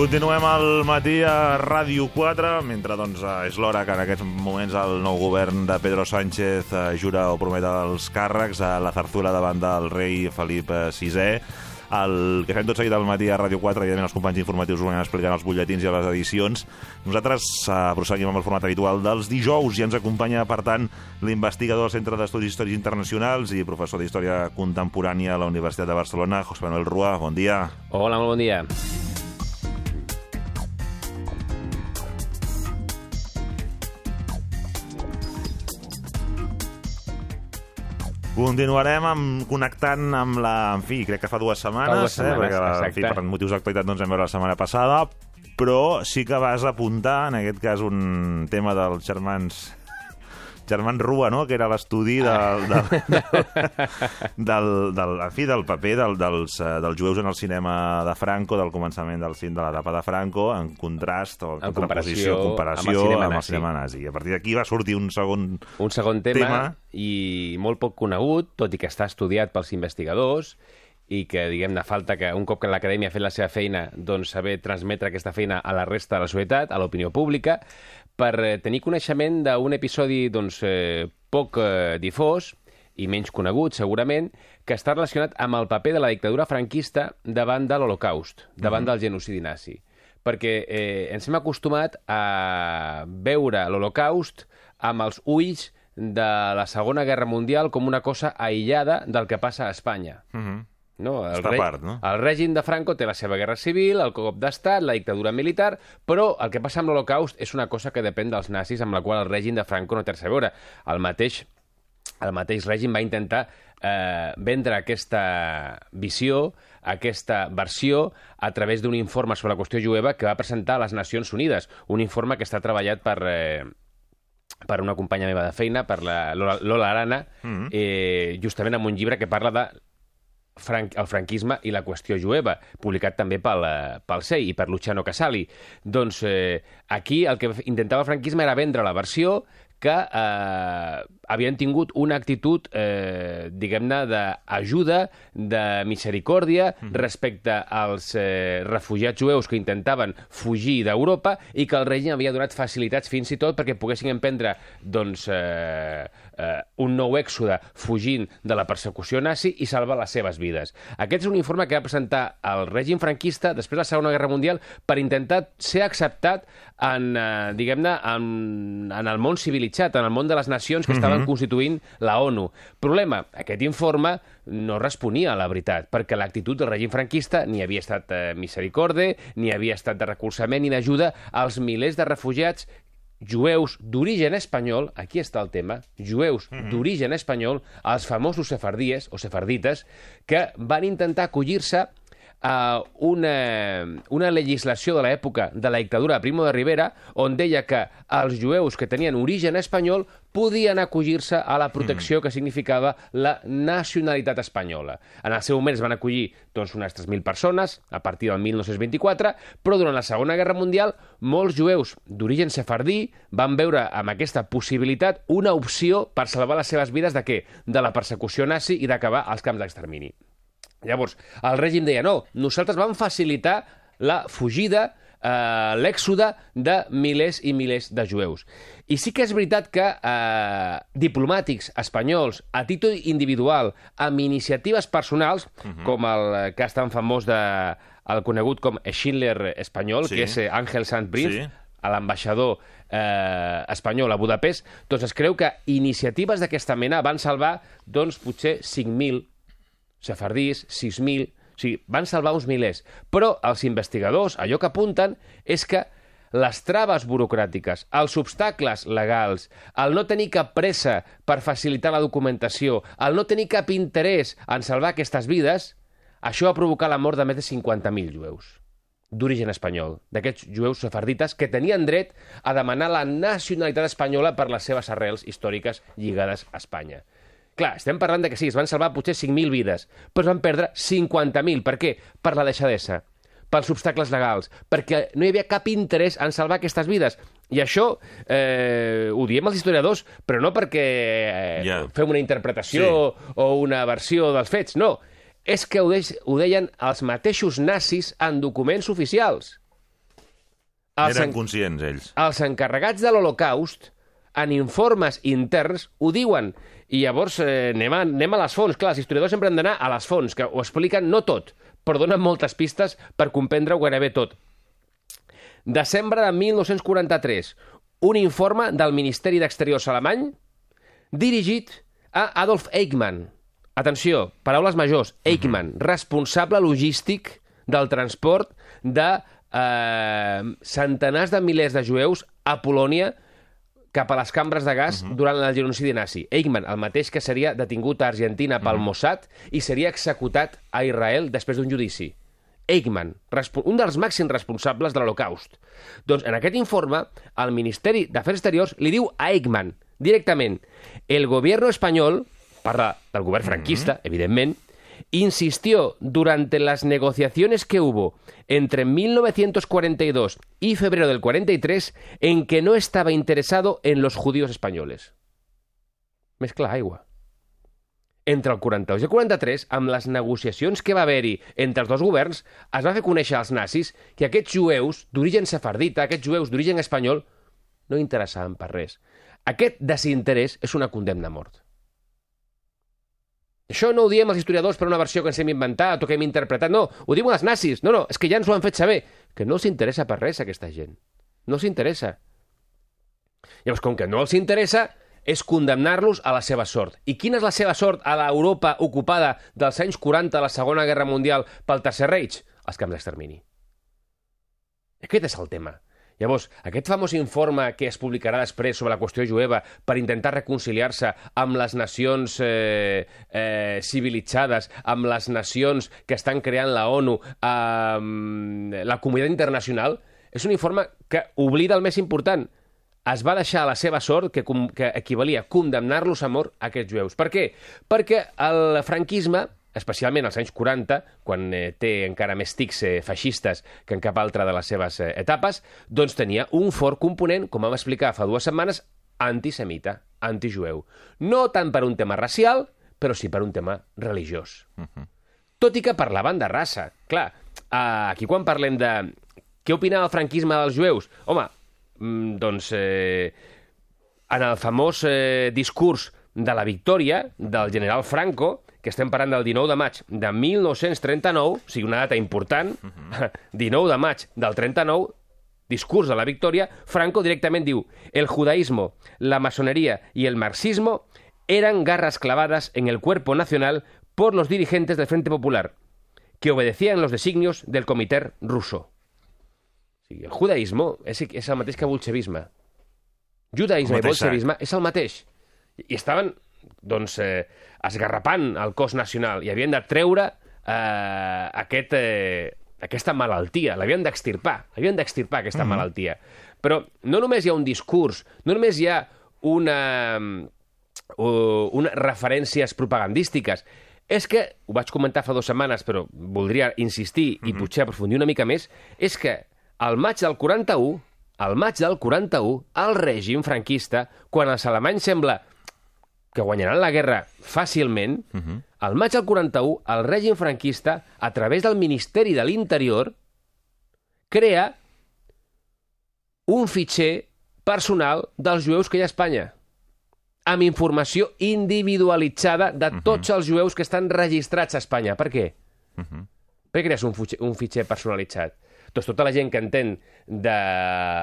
Continuem al matí a Ràdio 4, mentre doncs, eh, és l'hora que en aquests moments el nou govern de Pedro Sánchez eh, jura o promet els càrrecs a la zarzuela davant del rei Felip VI. El que fem tot seguit al matí a Ràdio 4, evidentment els companys informatius ho van explicant els butlletins i les edicions. Nosaltres eh, proseguim amb el format habitual dels dijous i ens acompanya, per tant, l'investigador del Centre d'Estudis Històrics Internacionals i professor d'Història Contemporània a la Universitat de Barcelona, José Manuel Rua. Bon dia. Hola, molt bon dia. Continuarem amb, connectant amb la... En fi, crec que fa dues setmanes, dues setmanes, eh, perquè en fi, exacte. per motius d'actualitat doncs, vam veure la setmana passada, però sí que vas apuntar, en aquest cas, un tema dels germans germans Rua, no?, que era l'estudi del, del, del, del, del, en fi, del paper del, dels, eh, dels jueus en el cinema de Franco, del començament del cine de l'etapa de Franco, en contrast o en, En comparació comparació amb el cinema amb el nazi. cinema nazi. I a partir d'aquí va sortir un segon... Un segon tema, Tema. i molt poc conegut, tot i que està estudiat pels investigadors, i que, diguem-ne, falta que un cop que l'acadèmia ha fet la seva feina, doncs saber transmetre aquesta feina a la resta de la societat, a l'opinió pública, per eh, tenir coneixement d'un episodi doncs, eh, poc eh, difós i menys conegut, segurament, que està relacionat amb el paper de la dictadura franquista davant de l'Holocaust, davant del genocidi nazi. Perquè eh, ens hem acostumat a veure l'Holocaust amb els ulls de la Segona Guerra Mundial com una cosa aïllada del que passa a Espanya. Uh -huh. No, el, Està a part, no? el règim de Franco té la seva guerra civil, el cop d'estat, la dictadura militar, però el que passa amb l'Holocaust és una cosa que depèn dels nazis, amb la qual el règim de Franco no té res a veure. El mateix, el mateix règim va intentar eh, vendre aquesta visió, aquesta versió, a través d'un informe sobre la qüestió jueva que va presentar a les Nacions Unides, un informe que està treballat per... Eh, per una companya meva de feina, per la Lola, Lola Arana, Mhm. eh, justament amb un llibre que parla de franc, el franquisme i la qüestió jueva, publicat també pel, eh, pel SEI i per Luciano Casali. Doncs eh, aquí el que intentava el franquisme era vendre la versió que eh, havien tingut una actitud, eh, diguem-ne, d'ajuda, de misericòrdia respecte als eh, refugiats jueus que intentaven fugir d'Europa i que el règim havia donat facilitats fins i tot perquè poguessin emprendre doncs, eh, eh, un nou èxode fugint de la persecució nazi i salvar les seves vides. Aquest és un informe que va presentar el règim franquista després de la Segona Guerra Mundial per intentar ser acceptat en, eh, diguem-ne, en, en el món civilitzat, en el món de les nacions que estaven constituint la ONU. Problema, aquest informe no responia a la veritat, perquè l'actitud del règim franquista ni havia estat eh, misericorde, ni havia estat de recolzament ni d'ajuda als milers de refugiats jueus d'origen espanyol, aquí està el tema, jueus d'origen espanyol, els famosos sefardíes o sefardites, que van intentar acollir-se a una, una legislació de l'època de la dictadura de Primo de Rivera on deia que els jueus que tenien origen espanyol podien acollir-se a la protecció que significava la nacionalitat espanyola. En el seu moment es van acollir doncs, unes 3.000 persones, a partir del 1924, però durant la Segona Guerra Mundial molts jueus d'origen sefardí van veure amb aquesta possibilitat una opció per salvar les seves vides de què? De la persecució nazi i d'acabar als camps d'extermini. Llavors, el règim deia, no, nosaltres vam facilitar la fugida, eh, l'èxode de milers i milers de jueus. I sí que és veritat que eh, diplomàtics espanyols, a títol individual, amb iniciatives personals, uh -huh. com el cas tan famós de el conegut com Schindler espanyol, Sí. que és eh, Àngel Santprinz, Sí. a l'ambaixador eh, espanyol a Budapest, doncs es creu que iniciatives d'aquesta mena van salvar, doncs, potser 5.000 sefardís, 6.000... O sigui, van salvar uns milers. Però els investigadors, allò que apunten és que les traves burocràtiques, els obstacles legals, el no tenir cap pressa per facilitar la documentació, el no tenir cap interès en salvar aquestes vides, això va provocar la mort de més de 50.000 jueus. d'origen espanyol, d'aquests jueus sefardites que tenien dret a demanar la nacionalitat espanyola per les seves arrels històriques lligades a Espanya. Clar, estem parlant de que sí, es van salvar potser 5.000 vides, però es van perdre 50.000. Per què? Per la deixadesa, pels obstacles legals, perquè no hi havia cap interès en salvar aquestes vides. I això eh, ho diem els historiadors, però no perquè eh, Ja. fem una interpretació Sí. o una versió dels fets, no. És que ho, deix, ho deien els mateixos nazis en documents oficials. Els, Eren en, conscients, ells. els encarregats de l'Holocaust, en informes interns, ho diuen. I llavors eh, anem, a, anem a les fonts. Clar, els historiadors sempre han d'anar a les fonts, que ho expliquen no tot, però donen moltes pistes per comprendre-ho gairebé tot. Desembre de 1943, un informe del Ministeri d'Exteriors alemany dirigit a Adolf Eichmann. Atenció, paraules majors. Eichmann, responsable logístic del transport de eh, centenars de milers de jueus a Polònia cap a les cambres de gas durant el genocidi nazi. Eichmann, el mateix que seria detingut a Argentina pel Mossad i seria executat a Israel després d'un judici. Eichmann, un dels màxims responsables de l'Holocaust. Doncs en aquest informe, el Ministeri d'Afers Exteriors li diu a Eichmann, directament, el gobierno espanyol, parla del govern franquista, evidentment, insistió durante las negociaciones que hubo entre 1942 y febrero del 43 en que no estaba interesado en los judíos españoles. Mezcla aigua. Entre el 42 i el 43, amb les negociacions que va haver-hi entre els dos governs, es va fer conèixer als nazis que aquests jueus d'origen sefardita, aquests jueus d'origen espanyol, no interessaven per res. Aquest desinterès és una condemna a mort. Això no ho diem els historiadors per una versió que ens hem inventat o que hem interpretat, no, ho diuen els nazis. No, no, és que ja ens ho han fet saber, que no els interessa per res aquesta gent. No els interessa. Llavors, com que no els interessa, és condemnar-los a la seva sort. I quina és la seva sort a l'Europa ocupada dels anys 40 de la Segona Guerra Mundial pel Tercer Reich? Els camps d'extermini. Aquest és el tema. Llavors, aquest famós informe que es publicarà després sobre la qüestió jueva per intentar reconciliar-se amb les nacions eh, eh, civilitzades, amb les nacions que estan creant la ONU, amb la comunitat internacional, és un informe que oblida el més important. Es va deixar a la seva sort que, que equivalia a condemnar-los a mort a aquests jueus. Per què? Perquè el franquisme especialment als anys 40, quan eh, té encara més tics eh, feixistes que en cap altra de les seves eh, etapes, doncs tenia un fort component, com vam explicar fa dues setmanes, antisemita, antijueu. No tant per un tema racial, però sí per un tema religiós. Tot i que parlaven de raça. Clar, eh, aquí quan parlem de què opinava el franquisme dels jueus, home, mm, doncs eh, en el famós eh, discurs de la victòria del general Franco, que estem parlant del 19 de maig de 1939, o sigui, una data important, 19 de maig del 39, discurs de la victòria, Franco directament diu el judaísmo, la masonería y el marxismo eran garras clavadas en el cuerpo nacional por los dirigentes del Frente Popular, que obedecían los designios del comité ruso. Sigui, el judaïsme és, és el mateix que el bolxevisme. Judaïsme i bolxevisme és el mateix. I estaven, doncs, eh, esgarrapant el cos nacional. I havien de treure eh, aquest, eh, aquesta malaltia, l'havien d'extirpar, havien d'extirpar aquesta malaltia. Però no només hi ha un discurs, no només hi ha una, uh, unes referències propagandístiques, és que, ho vaig comentar fa dues setmanes, però voldria insistir i potser aprofundir una mica més, és que al maig del 41, al maig del 41, el règim franquista, quan els alemanys sembla que guanyaran la guerra fàcilment, al maig del 41, el règim franquista, a través del Ministeri de l'Interior, crea un fitxer personal dels jueus que hi ha a Espanya amb informació individualitzada de tots els jueus que estan registrats a Espanya. Per què? Per què crees un fitxer, un fitxer personalitzat? Doncs tota la gent que entén de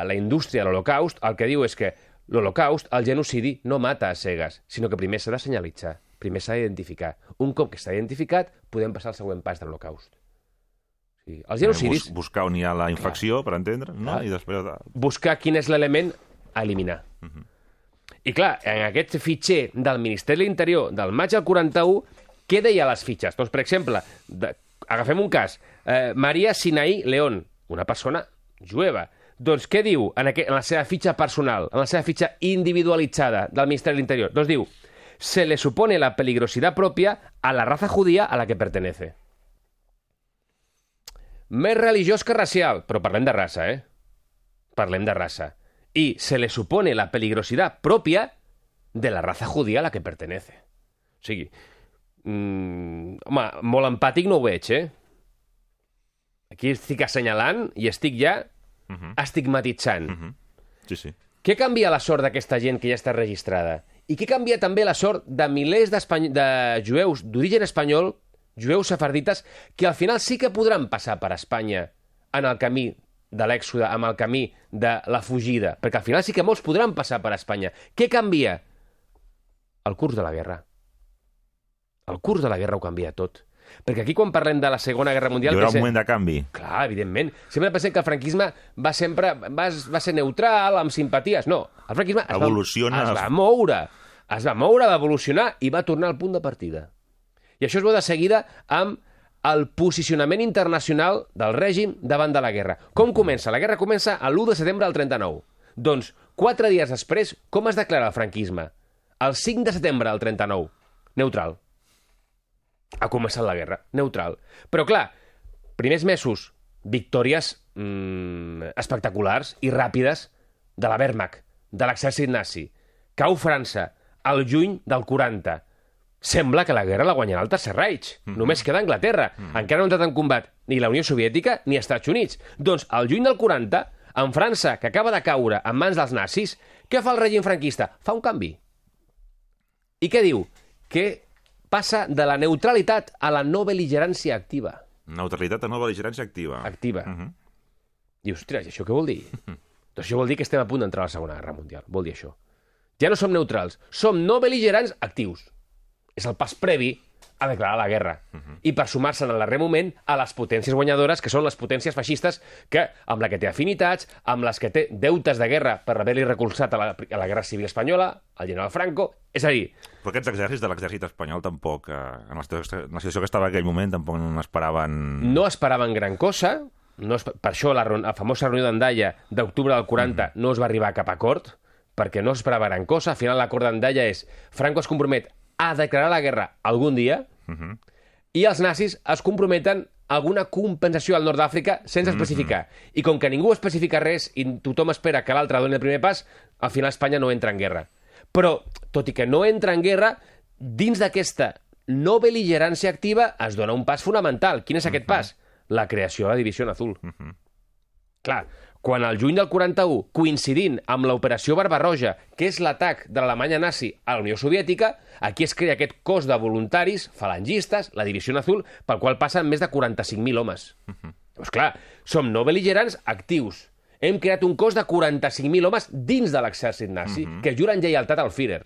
la indústria de l'Holocaust el que diu és que l'Holocaust, el genocidi, no mata a cegues, sinó que primer s'ha de senyalitzar, primer s'ha d'identificar. Un cop que està identificat, podem passar al següent pas de l'Holocaust. Sigui, els genocidis, Bus buscar on hi ha la infecció, per entendre, no? Clar. I després... De... buscar quin és l'element a eliminar. I clar, en aquest fitxer del Ministeri de l'Interior del maig del 41, què deia les fitxes? Doncs, per exemple, de, agafem un cas, eh, Maria Sinaí León, una persona jueva. Doncs què diu en, aqu en la seva fitxa personal, en la seva fitxa individualitzada del Ministeri de l'Interior? Doncs diu, se le supone la peligrosidad propia a la raza judía a la que pertenece. Més religiós que racial, però parlem de raça, eh? Parlem de raça. I se le supone la peligrosidad propia de la raza judía a la que pertenece. O sigui, mm, home, molt empàtic no ho veig, eh? Aquí estic assenyalant i estic ja Uh -huh. estigmatitzant. Uh -huh. Sí, sí. Què canvia la sort d'aquesta gent que ja està registrada? I què canvia també la sort de milers de jueus d'origen espanyol, jueus sefardites, que al final sí que podran passar per Espanya en el camí de l'èxode, amb el camí de la fugida? Perquè al final sí que molts podran passar per Espanya. Què canvia? El curs de la guerra. El curs de la guerra ho canvia tot. Perquè aquí quan parlem de la Segona Guerra Mundial... Hi haurà un moment de canvi. Clar, evidentment. Sempre pensem que el franquisme va sempre va, va ser neutral, amb simpaties. No, el franquisme es Evoluciona. Va, es va moure. Es va moure, va evolucionar i va tornar al punt de partida. I això es veu de seguida amb el posicionament internacional del règim davant de la guerra. Com comença? La guerra comença a l'1 de setembre del 39. Doncs, quatre dies després, com es declara el franquisme? El 5 de setembre del 39. Neutral ha començat la guerra. Neutral. Però, clar, primers mesos, victòries mm, espectaculars i ràpides de la Wehrmacht, de l'exèrcit nazi. Cau França, al juny del 40. Sembla que la guerra la guanyarà el Tercer Reich. Mm -hmm. Només queda Anglaterra. Mm -hmm. Encara no ha entrat en combat ni la Unió Soviètica ni els Estats Units. Doncs, al juny del 40, en França, que acaba de caure en mans dels nazis, què fa el règim franquista? Fa un canvi. I què diu? Que passa de la neutralitat a la no bel·ligerància activa. Neutralitat a no bel·ligerància activa. Activa. Uh -huh. Dius, ostres, i això què vol dir? doncs això vol dir que estem a punt d'entrar a la Segona Guerra Mundial. Vol dir això. Ja no som neutrals, som no bel·ligerants actius. És el pas previ a declarar la guerra. Uh -huh. I per sumar-se en el darrer moment a les potències guanyadores, que són les potències feixistes, que amb la que té afinitats, amb les que té deutes de guerra per haver-li recolzat a la, a la Guerra Civil Espanyola, al general Franco... És a dir, Però aquests exèrcits de l'exèrcit espanyol tampoc, eh, en, la situació, en la situació que estava en aquell moment, tampoc no esperaven... no esperaven gran cosa, no es, per això la, la famosa reunió d'Andalla d'octubre del 40 no es va arribar a cap acord, perquè no esperava gran cosa. Al final l'acord d'Andalla és Franco es compromet a declarar la guerra algun dia Uh -huh. i els nazis es comprometen alguna compensació al nord d'Àfrica sense especificar. I com que ningú especifica res i tothom espera que l'altre doni el primer pas, al final Espanya no entra en guerra. Però, tot i que no entra en guerra, dins d'aquesta no bel·ligerància activa es dona un pas fonamental. Quin és aquest pas? La creació de la Divisió Azul. Clar, quan al juny del 41, coincidint amb l'operació Barbarroja, que és l'atac de l'Alemanya nazi a la Unió Soviètica, aquí es crea aquest cos de voluntaris falangistes, la Divisió Azul, pel qual passen més de 45.000 homes. Llavors, clar, som no bel·ligerants actius. Hem creat un cos de 45.000 homes dins de l'exèrcit nazi, que juren lleialtat al Führer.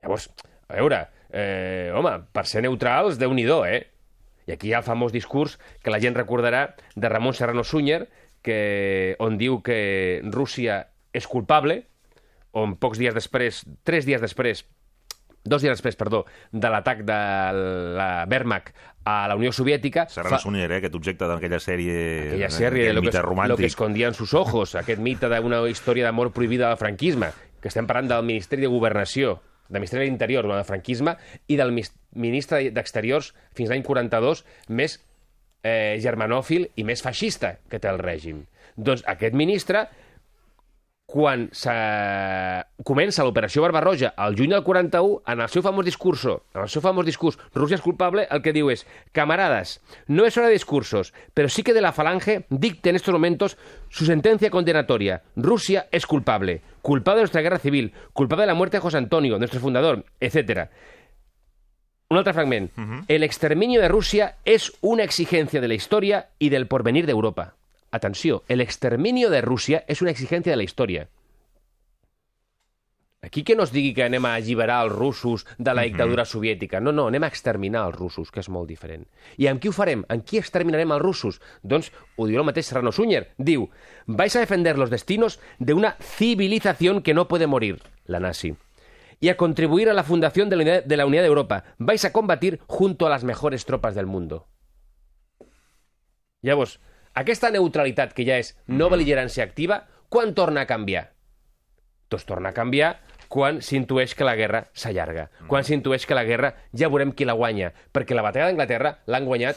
Llavors, a veure, eh, home, per ser neutrals, déu nhi eh? I aquí hi ha el famós discurs que la gent recordarà de Ramon Serrano Súñer, que, on diu que Rússia és culpable, on pocs dies després, tres dies després, dos dies després, perdó, de l'atac de la Wehrmacht a la Unió Soviètica... Serrano Sunyer, eh, aquest objecte d'aquella sèrie... aquella sèrie de lo que, es, lo que escondía en sus ojos, aquest mite d'una història d'amor prohibida del franquisme, que estem parlant del Ministeri de Governació, del Ministeri de l'Interior, del franquisme, i del ministre d'Exteriors fins l'any 42, més eh, germanòfil i més feixista que té el règim. Doncs aquest ministre, quan comença l'operació Barbarroja al juny del 41, en el seu famós discurso, en el seu famós discurs, Rússia és culpable, el que diu és, camaradas, no es hora de discursos, pero sí que de la falange dicte en estos momentos su sentencia condenatoria. Rusia es culpable, culpable de nuestra guerra civil, culpable de la muerte de José Antonio, nuestro fundador, etcétera. Un altre fragment. El exterminio de Rusia es una exigencia de la historia y del porvenir de Europa. Atenció, el exterminio de Rússia és una exigència de la història. Aquí que no es digui que anem a alliberar els russos de la dictadura soviètica. No, no, anem a exterminar els russos, que és molt diferent. I amb qui ho farem? Amb qui exterminarem els russos? Doncs ho diu el mateix Serrano. Diu, vais a defender los destinos de una civilización que no puede morir, la nazi. Y a contribuir a la fundación de la unidad de, la unidad de Europa. Vais a combatir junto a las mejores tropas del mundo. Llavors, aquesta neutralitat que ja és no bel·ligerància activa, quan torna a canviar? Doncs torna a canviar quan s'intueix que la guerra s'allarga, quan s'intueix que la guerra ja veurem qui la guanya, perquè la batalla d'Anglaterra l'han guanyat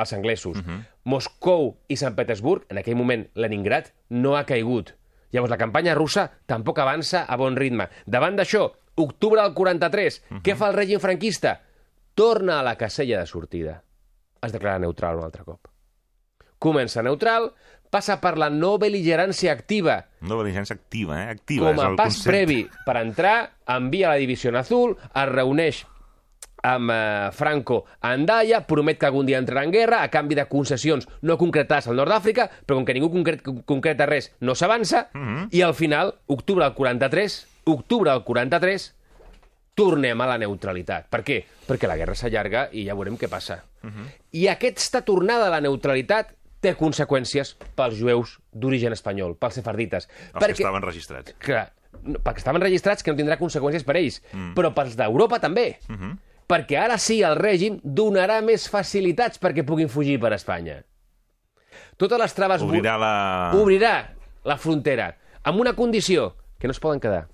els anglesos. Moscou i Sant Petersburg, en aquell moment Leningrad, no ha caigut. Llavors, la campanya russa tampoc avança a bon ritme. Davant d'això, octubre del 43, què fa el règim franquista? Torna a la casella de sortida. Es declara neutral un altre cop. Comença neutral, passa per la no bel·ligerància activa, No bel·ligerància activa, eh? Activa com és a el pas concepte. previ per entrar, envia la divisió azul, es reuneix amb eh, Franco a Andaya, promet que algun dia entrarà en guerra a canvi de concessions no concretades al nord d'Àfrica, però com que ningú concret, concreta res, no s'avança, i al final, octubre del 43, octubre del 43, tornem a la neutralitat. Per què? Perquè la guerra s'allarga i ja veurem què passa. I aquesta tornada a la neutralitat té conseqüències pels jueus d'origen espanyol, pels sefardites. Els que estaven registrats. Clar, no, perquè estaven registrats que no tindrà conseqüències per ells, mm. però pels d'Europa també. Mm -hmm. Perquè ara sí el règim donarà més facilitats perquè puguin fugir per Espanya. Totes les traves... Obrirà la... Obrirà la frontera amb una condició, que no es poden quedar.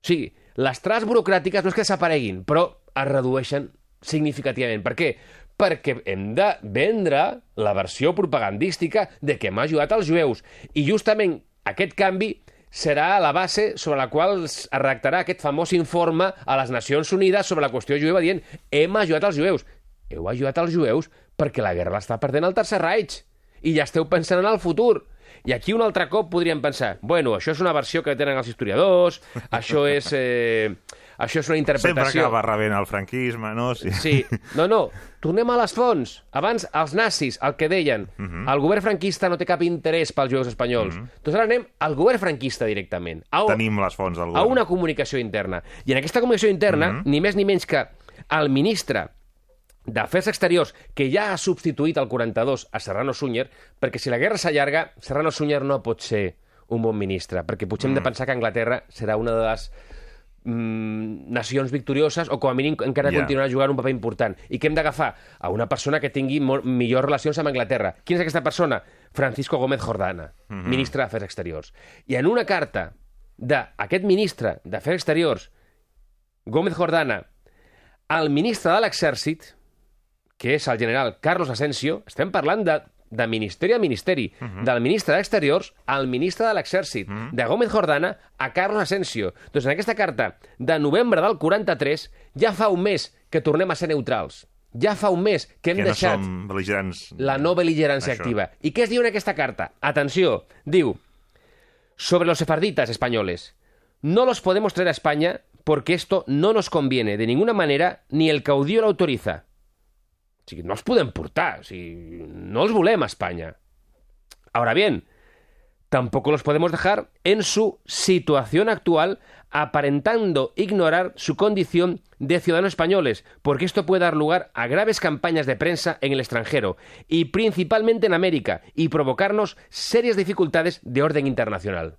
O sigui, les traves burocràtiques no és que desapareguin, però es redueixen significativament. Per què? Perquè hem de vendre la versió propagandística de que hem ajudat els jueus. I justament aquest canvi serà la base sobre la qual es redactarà aquest famós informe a les Nacions Unides sobre la qüestió jueva dient hem ajudat els jueus. Heu ajudat els jueus perquè la guerra l'està perdent el Tercer Reich i ja esteu pensant en el futur. I aquí un altre cop podríem pensar, bueno, això és una versió que tenen els historiadors, això és, eh, això és una Sempre interpretació... acaba rebent el franquisme, no? Sí. Sí, no, no, tornem a les fonts. Abans, els nazis, el que deien, el govern franquista no té cap interès pels jueus espanyols. Doncs ara anem al govern franquista directament. A, Tenim les fonts del a govern. una comunicació interna. I en aquesta comunicació interna, ni més ni menys que el ministre d'Afers Exteriors, que ja ha substituït el 42 a Serrano Súñer, perquè si la guerra s'allarga, Serrano Súñer no pot ser un bon ministre, perquè potser hem de pensar que Anglaterra serà una de les mm, nacions victorioses o com a mínim encara Ja. continuarà jugant un paper important i que hem d'agafar a una persona que tingui molt, millors relacions amb Anglaterra. Quina és aquesta persona? Francisco Gómez Jordana, ministre d'Afers Exteriors. I en una carta d'aquest ministre d'Afers Exteriors, Gómez Jordana, al ministre de l'Exèrcit, que és el general Carlos Asensio, estem parlant de, de ministeri a ministeri, del ministre d'Exteriors al ministre de l'Exèrcit, de Gómez Jordana a Carlos Asensio. Doncs en aquesta carta de novembre del 43 ja fa un mes que tornem a ser neutrals. Ja fa un mes que hem Que no deixat som bel·ligerants. la no beligerança Això. activa. I què es diu en aquesta carta? Atenció, diu, sobre los sefarditas españoles, no los podemos traer a España porque esto no nos conviene de ninguna manera ni el caudillo lo autoriza. O sigui, no els podem portar, o sigui, no els volem a Espanya. Ahora bien, tampoco los podemos dejar en su situación actual aparentando ignorar su condición de ciudadanos españoles, porque esto puede dar lugar a graves campañas de prensa en el extranjero y principalmente en América y provocarnos serias dificultades de orden internacional.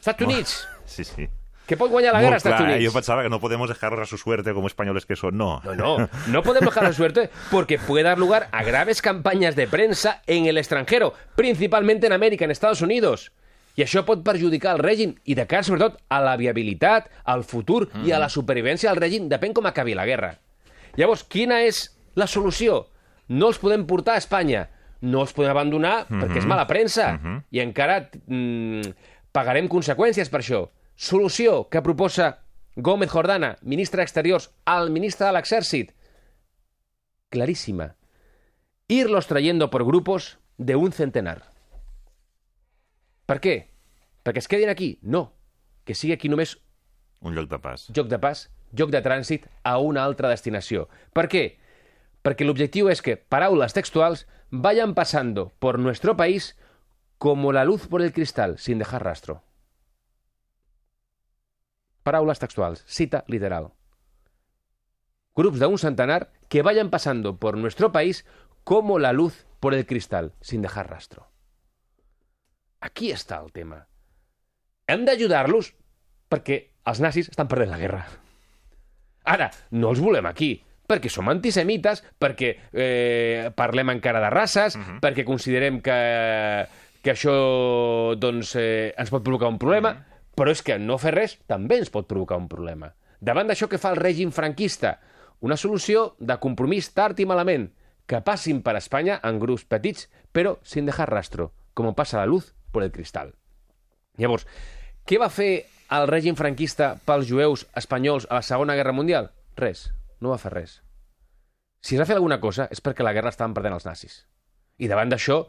Estats Units, Sí, sí. Que pot guanyar la guerra Molt Estats clar? Units. Jo pensava que no podemos dejarlos a su suerte como españoles que son. No. No, no, no podemos dejar la suerte porque puede dar lugar a graves campañas de prensa en el extranjero, principalmente en América, en Estados Unidos. I això pot perjudicar el règim i de cara, sobretot, a la viabilitat, al futur i a la supervivència del règim, depèn com acabi la guerra. Llavors, quina és la solució? No els podem portar a Espanya, no els podem abandonar perquè és mala premsa i encara mm, pagarem conseqüències per això. Solució que proposa Gómez Jordana, ministre d'Exteriors, al ministre de l'Exèrcit. Clarísima. Irlos trayendo por grupos de un centenar. Per què? Perquè es quedin aquí? No. Que sigui aquí només Un lloc de pas. lloc de pas, lloc de trànsit a una altra destinació. Per què? Perquè l'objectiu és que, paraules textuals, vayan pasando por nuestro país como la luz por el cristal, sin dejar rastro. Paraules textuals, cita literal. Grups de un centenar que vayan pasando por nuestro país como la luz por el cristal, sin dejar rastro. Aquí està el tema. Hem d'ajudar-los perquè els nazis estan perdent la guerra. Ara, no els volem aquí, perquè som antisemites, perquè eh, parlem encara de races, uh -huh. perquè considerem que, que això doncs, eh, ens pot provocar un problema, uh -huh. Però és que no fer res també ens pot provocar un problema. Davant d'això que fa el règim franquista, una solució de compromís tard i malament, que passin per Espanya en grups petits, però sin dejar rastro, com passa la luz por el cristal. Llavors, què va fer el règim franquista pels jueus espanyols a la Segona Guerra Mundial? Res no va fer res. Si es va fer alguna cosa és perquè la guerra estaven perdent els nazis. I davant d'això,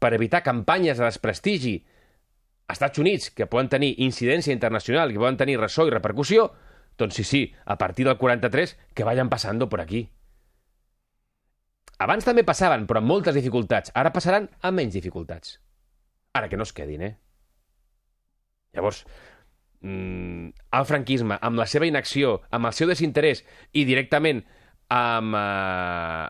per evitar campanyes de desprestigi Estats Units que poden tenir incidència internacional, que poden tenir ressò i repercussió, doncs sí, sí, a partir del 43, que vayan passant per aquí. Abans també passaven, però amb moltes dificultats. Ara passaran amb menys dificultats. Ara que no es quedin, eh? Llavors, mm, el franquisme, amb la seva inacció, amb el seu desinterès i directament amb eh,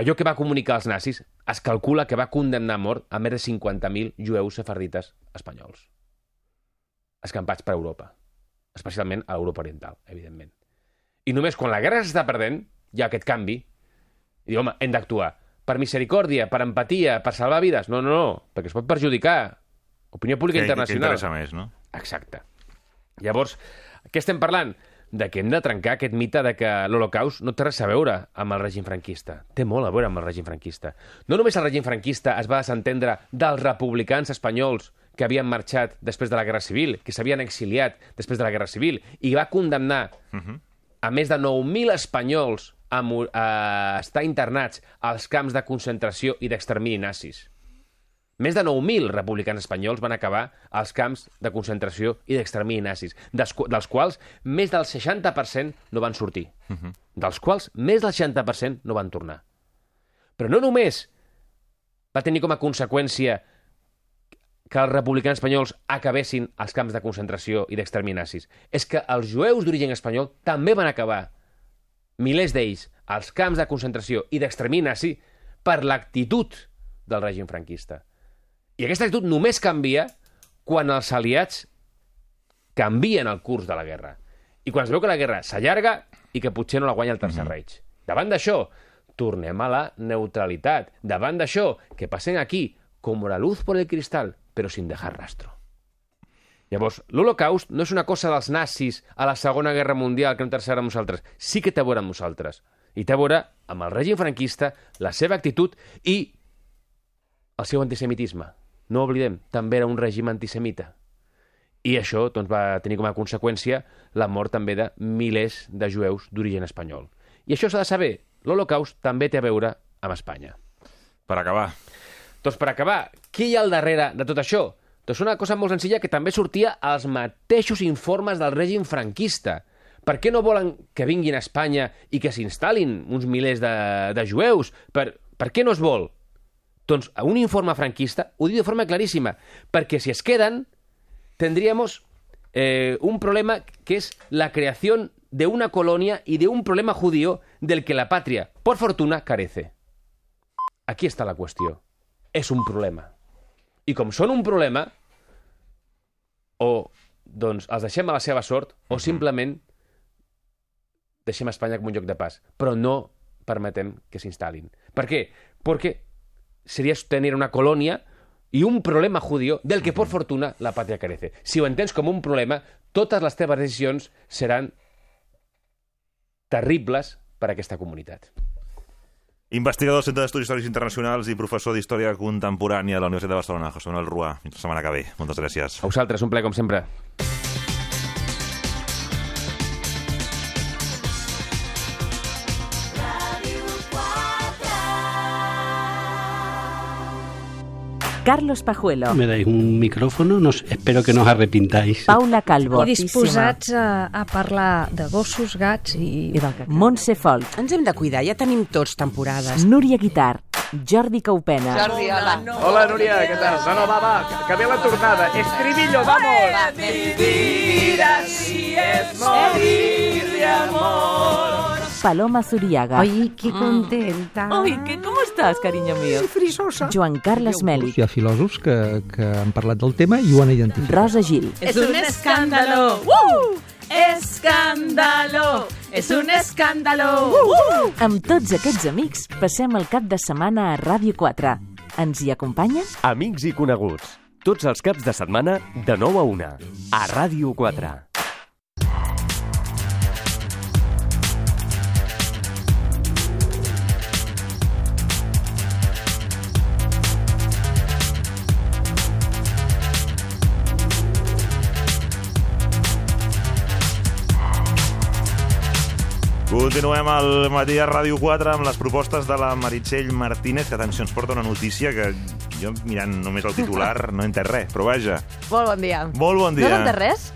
allò que va comunicar als nazis, es calcula que va condemnar a mort a més de 50.000 jueus sefardites espanyols. Escampats per Europa, especialment a Europa Oriental, evidentment. I només quan la guerra s'està perdent, hi ha aquest canvi, i diu, home, hem d'actuar. Per misericòrdia, per empatia, per salvar vides? No, no, no, perquè es pot perjudicar. Opinió pública Que, que internacional. interessa més, no? Exacte. Llavors, què estem parlant? De que hem de trencar aquest mite de que l'Holocaust no té res a veure amb el règim franquista. Té molt a veure amb el règim franquista. No només el règim franquista es va desentendre dels republicans espanyols que havien marxat després de la Guerra Civil, que s'havien exiliat després de la Guerra Civil, i va condemnar a més de 9.000 espanyols a, a estar internats als camps de concentració i d'extermini nazis. Més de 9.000 republicans espanyols van acabar als camps de concentració i d'extermini nazis, dels, quals més del 60% no van sortir. Uh -huh. Dels quals més del 60% no van tornar. Però no només va tenir com a conseqüència que els republicans espanyols acabessin als camps de concentració i d'extermini nazis. És que els jueus d'origen espanyol també van acabar, milers d'ells, als camps de concentració i d'extermini nazi per l'actitud del règim franquista. I aquesta actitud només canvia quan els aliats canvien el curs de la guerra. I quan es veu que la guerra s'allarga i que potser no la guanya el Tercer mm -hmm. Reich. Davant d'això, tornem a la neutralitat. Davant d'això, que passem aquí com la luz por el cristal, però sin dejar rastro. Llavors, l'Holocaust no és una cosa dels nazis a la Segona Guerra Mundial que no té res a veure amb nosaltres. Sí que té a veure amb nosaltres. I té a veure amb el règim franquista, la seva actitud i el seu antisemitisme. No oblidem, també era un règim antisemita. I això doncs, va tenir com a conseqüència la mort també de milers de jueus d'origen espanyol. I això s'ha de saber. L'Holocaust també té a veure amb Espanya. Per acabar, Doncs per acabar, qui hi ha al darrere de tot això? Doncs una cosa molt senzilla que també sortia als mateixos informes del règim franquista. Per què no volen que vinguin a Espanya i que s'instal·lin uns milers de, de jueus? Per, per què no es vol? Doncs un informe franquista ho diu de forma claríssima, perquè si es queden tendríamos eh, un problema que es la creación de una colonia y de un problema judío del que la patria, por fortuna, carece. Aquí està la qüestió. És un problema. I com són un problema, o doncs els deixem a la seva sort, o simplement deixem Espanya com un lloc de pas, però no permetem que s'instal·lin. Per què? Perquè seria tenir una colònia i un problema judío del que, por fortuna, la patria carece. Si ho entens com un problema, totes les teves decisions seran terribles per a aquesta comunitat. investigador del Centre d'Estudis Històrics Internacionals i professor d'Història Contemporània a la Universitat de Barcelona, José Manuel Ruà. Fins la setmana que ve. Moltes gràcies. A vosaltres, un plaer com sempre. Carlos Pajuelo, Me dais un micrófono, no sé, espero que no os arrepintáis. Paula Calvo, I disposats a, a parlar de gossos, gats i... i del Montse Folk, Ens hem de cuidar, ja tenim tots temporades. Núria Guitar, Jordi Caupena, Jordi, hola. Hola, Núria, què tal? No, no, va, va, que, ve la tornada. Estribillo, vamos! Paloma Zuriaga, Ai, que contenta. Ai, que, ¿cómo estás, cariño mío? frisosa. Joan Carles Mèlic, Hi ha filòsofs que, que han parlat del tema i ho han identificat. Rosa Gil, Es un escándalo. ¡Uh! Escándalo. És un escàndalo! Uh! Amb tots aquests amics, passem el cap de setmana a Ràdio 4. Ens hi acompanyen? Amics i coneguts. Tots els caps de setmana de 9 a 1. A Ràdio 4. Continuem al matí a Ràdio 4 amb les propostes de la Meritxell Martínez, que atenció, ens porta una notícia que jo mirant només el titular no he entès res, però vaja. Molt bon dia. Molt bon dia. No t'entens res?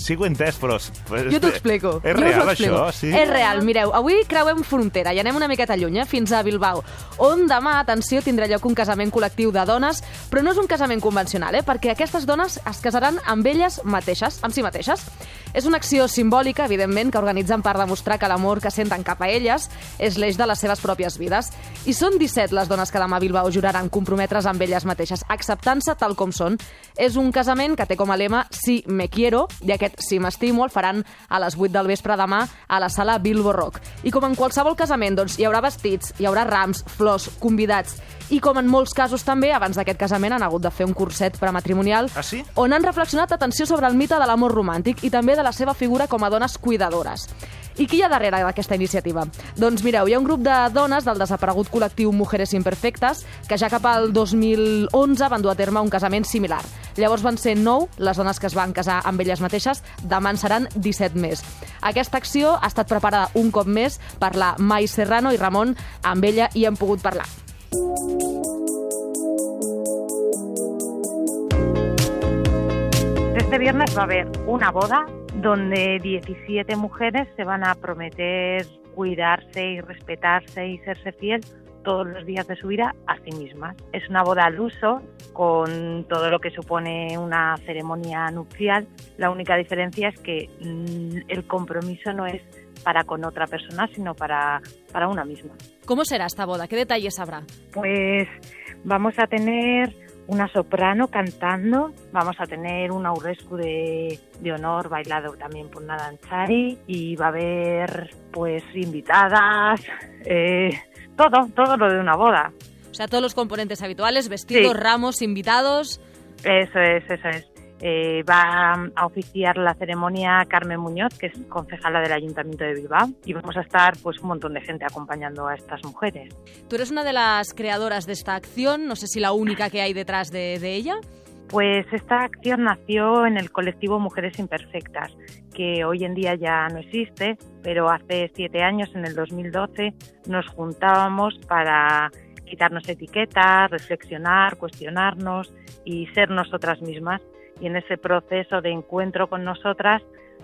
Sí que ho he entès, però... Jo t'ho explico. És jo real, explico. això? Sí? És real. Mireu, avui creuem frontera i anem una miqueta lluny, eh, fins a Bilbao, on demà, atenció, tindrà lloc un casament col·lectiu de dones, però no és un casament convencional, eh, perquè aquestes dones es casaran amb elles mateixes, amb si mateixes. És una acció simbòlica, evidentment, que organitzen per demostrar que l'amor que senten cap a elles és l'eix de les seves pròpies vides. I són 17 les dones que demà a Bilbao juraran comprometre's amb elles mateixes, acceptant-se tal com són. És un casament que té com a lema Si me quiero, i aquest Si m'estimo el faran a les 8 del vespre demà a la sala Bilbo Rock. I com en qualsevol casament, doncs, hi haurà vestits, hi haurà rams, flors, convidats, i com en molts casos també, abans d'aquest casament han hagut de fer un curset prematrimonial Ah, sí? on han reflexionat atenció sobre el mite de l'amor romàntic i també de la seva figura com a dones cuidadores. I qui hi ha darrere d'aquesta iniciativa? Doncs mireu, hi ha un grup de dones del desaparegut col·lectiu Mujeres Imperfectes que ja cap al 2011 van dur a terme un casament similar. Llavors van ser 9 les dones que es van casar amb elles mateixes, demà en seran 17 més. Aquesta acció ha estat preparada un cop més per la Mai Serrano i Ramon, amb ella hi hem pogut parlar. Este viernes va a haber una boda donde 17 mujeres se van a prometer cuidarse y respetarse y serse fiel todos los días de su vida a sí mismas. Es una boda al uso con todo lo que supone una ceremonia nupcial. La única diferencia es que mm, el compromiso no es para con otra persona, sino para, para una misma. ¿Cómo será esta boda? ¿Qué detalles habrá? Pues vamos a tener una soprano cantando, vamos a tener un aurescu de, de honor bailado también por Nadan Chari y va a haber pues invitadas, eh, todo, todo lo de una boda. O sea, todos los componentes habituales, vestidos, Sí. ramos, invitados... Eso es, eso es. Eh, va a oficiar la ceremonia Carmen Muñoz, que es concejala del Ayuntamiento de Bilbao, y vamos a estar pues un montón de gente acompañando a estas mujeres. Tú eres una de las creadoras de esta acción, no sé si la única que hay detrás de, de ella. Pues esta acción nació en el colectivo Mujeres Imperfectas, que hoy en día ya no existe, pero hace siete años, en el 2012, nos juntábamos para quitarnos etiquetas, reflexionar, cuestionarnos y ser nosotras mismas. Y en ese proceso de encuentro con nosotras,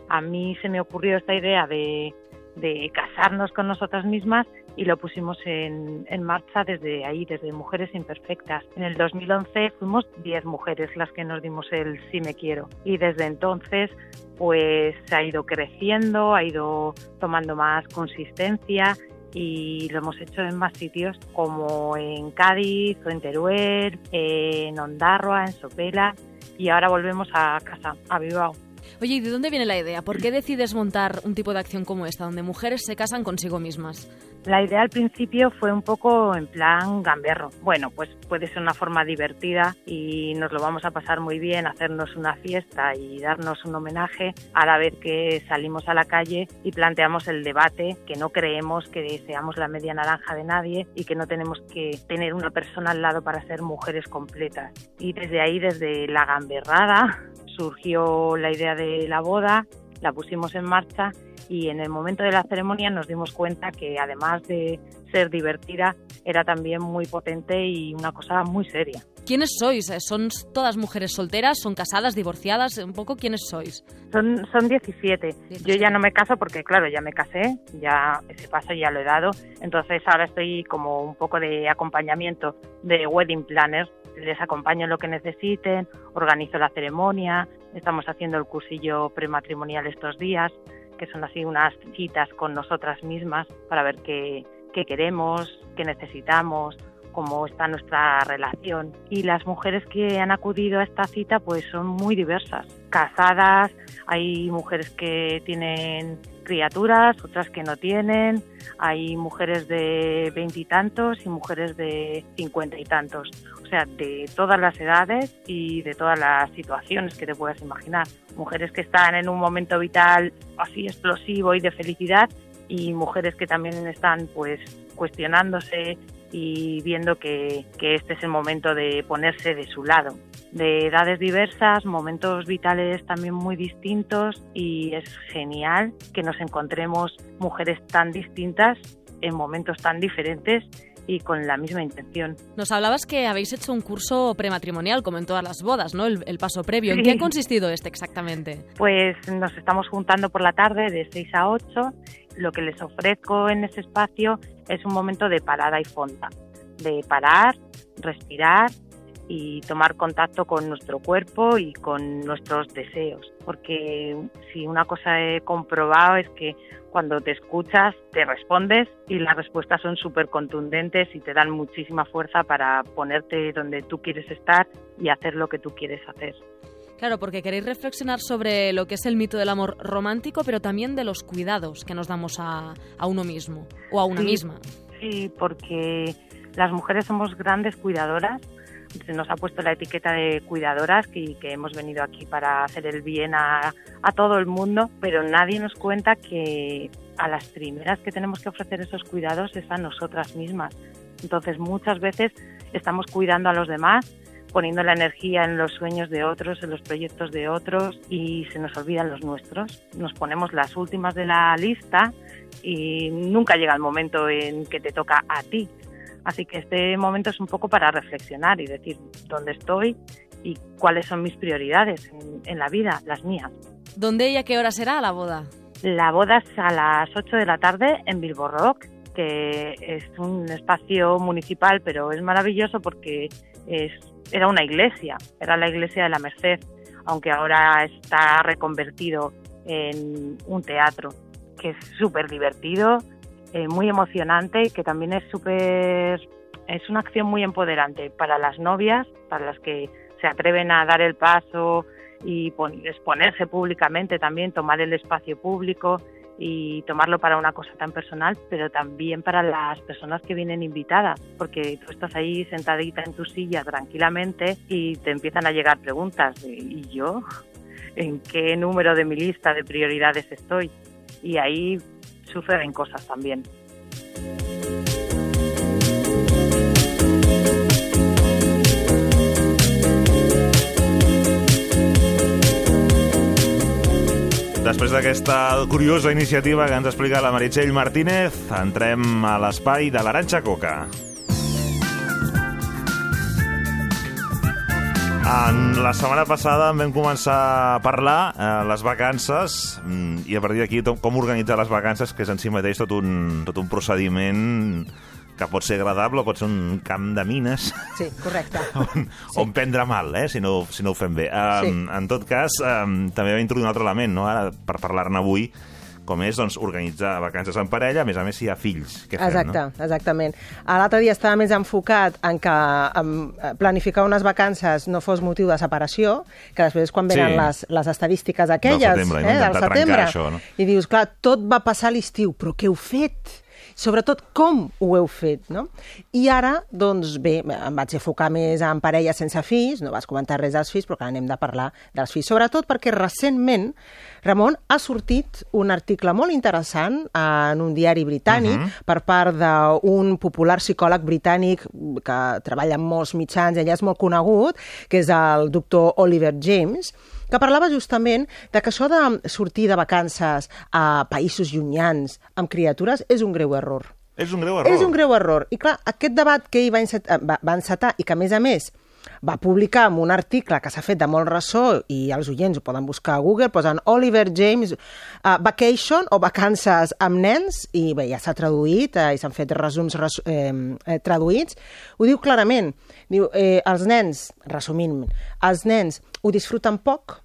a mí se me ocurrió esta idea de, de casarnos con nosotras mismas y lo pusimos en, en marcha desde ahí, desde Mujeres Imperfectas. En el 2011 fuimos 10 mujeres las que nos dimos el sí me quiero y desde entonces pues ha ido creciendo, ha ido tomando más consistencia y lo hemos hecho en más sitios como en Cádiz o en Teruel, en Ondarroa, en Sopela y ahora volvemos a casa, a Bilbao. Oye, ¿y de dónde viene la idea? ¿Por qué decides montar un tipo de acción como esta, donde mujeres se casan consigo mismas? La idea al principio fue un poco en plan gamberro. Bueno, pues puede ser una forma divertida y nos lo vamos a pasar muy bien, hacernos una fiesta y darnos un homenaje a la vez que salimos a la calle y planteamos el debate, que no creemos que seamos la media naranja de nadie y que no tenemos que tener una persona al lado para ser mujeres completas. Y desde ahí, desde la gamberrada, surgió la idea de la boda, la pusimos en marcha y en el momento de la ceremonia nos dimos cuenta que además de ser divertida era también muy potente y una cosa muy seria. ¿Quiénes sois? ¿Son todas mujeres solteras? ¿Son casadas, divorciadas? Un poco, ¿quiénes sois? Son, son 17. Yo ya no me caso porque, claro, ya me casé, ya ese paso ya lo he dado. Entonces ahora estoy como un poco de acompañamiento de wedding planner. Les acompaño en lo que necesiten, organizo la ceremonia, estamos haciendo el cursillo prematrimonial estos días, que son así unas citas con nosotras mismas para ver qué, qué queremos, qué necesitamos, cómo está nuestra relación. Y las mujeres que han acudido a esta cita pues son muy diversas. casadas, hay mujeres que tienen criaturas, otras que no tienen, hay mujeres de veintitantos y, y mujeres de cincuenta y tantos, o sea, de todas las edades y de todas las situaciones que te puedas imaginar. Mujeres que están en un momento vital así explosivo y de felicidad y mujeres que también están pues cuestionándose y viendo que, que este es el momento de ponerse de su lado de edades diversas, momentos vitales también muy distintos y es genial que nos encontremos mujeres tan distintas en momentos tan diferentes y con la misma intención. Nos hablabas que habéis hecho un curso prematrimonial, como en todas las bodas, ¿no? El, el paso previo. ¿En qué ha consistido este exactamente? Pues nos estamos juntando por la tarde de 6 a 8. Lo que les ofrezco en ese espacio es un momento de parada y fonda, de parar, respirar y tomar contacto con nuestro cuerpo y con nuestros deseos. Porque si una cosa he comprobado es que cuando te escuchas te respondes y las respuestas son súper contundentes y te dan muchísima fuerza para ponerte donde tú quieres estar y hacer lo que tú quieres hacer. Claro, porque queréis reflexionar sobre lo que es el mito del amor romántico, pero también de los cuidados que nos damos a, a uno mismo o a una sí, misma. Sí, porque las mujeres somos grandes cuidadoras se nos ha puesto la etiqueta de cuidadoras que, que hemos venido aquí para hacer el bien a, a, todo el mundo, pero nadie nos cuenta que a las primeras que tenemos que ofrecer esos cuidados es a nosotras mismas. Entonces muchas veces estamos cuidando a los demás, poniendo la energía en los sueños de otros, en los proyectos de otros y se nos olvidan los nuestros. Nos ponemos las últimas de la lista y nunca llega el momento en que te toca a ti. Así que este momento es un poco para reflexionar y decir dónde estoy y cuáles son mis prioridades en, en, la vida, las mías. ¿Dónde y a qué hora será la boda? La boda es a las 8 de la tarde en Bilbo Rock, que es un espacio municipal, pero es maravilloso porque es, era una iglesia, era la iglesia de la Merced, aunque ahora está reconvertido en un teatro, que es súper divertido, eh, muy emocionante y que también es súper es una acción muy empoderante para las novias, para las que se atreven a dar el paso y exponerse públicamente también, tomar el espacio público y tomarlo para una cosa tan personal, pero también para las personas que vienen invitadas, porque tú estás ahí sentadita en tu silla tranquilamente y te empiezan a llegar preguntas ¿y yo? ¿En qué número de mi lista de prioridades estoy? Y ahí suceden cosas también. Després d'aquesta curiosa iniciativa que ens explica la Meritxell Martínez, entrem a l'espai de l'Aranxa Coca. En la setmana passada vam començar a parlar eh, les vacances mm, i a partir d'aquí com organitzar les vacances, que és en si mateix tot un, tot un procediment que pot ser agradable, pot ser un camp de mines. Sí, correcte. on, sí. on prendre mal, eh, si no, si no ho fem bé. Um, sí. En tot cas, um, també va introduir un altre element, no?, ara, per parlar-ne avui, com és doncs, organitzar vacances en parella, a més a més si hi ha fills. Què fem, Exacte, no? exactament. L'altre dia estava més enfocat en que en planificar unes vacances no fos motiu de separació, que després quan venen Sí. les, les estadístiques aquelles Del setembre, eh, del setembre, això, no? i dius, clar, tot va passar l'estiu, però què heu fet? Sobretot com ho heu fet, no? I ara, doncs bé, em vaig enfocar més en parelles sense fills, no vas comentar res dels fills, però que anem de parlar dels fills, sobretot perquè recentment, Ramon, ha sortit un article molt interessant en un diari britànic uh -huh. per part d'un popular psicòleg britànic que treballa en molts mitjans, ella és molt conegut, que és el doctor Oliver James, que parlava justament de que això de sortir de vacances a països llunyans amb criatures és un greu error. És un greu error. És un greu error. I clar, aquest debat que ell va encetar, va, va encetar i que, a més a més, va publicar en un article que s'ha fet de molt ressò i els oients ho poden buscar a Google, posen Oliver James uh, Vacation o Vacances amb nens i bé, ja s'ha traduït uh, i s'han fet resums res, eh, eh, traduïts. Ho diu clarament. Diu, eh, els nens, resumint, els nens ho disfruten poc,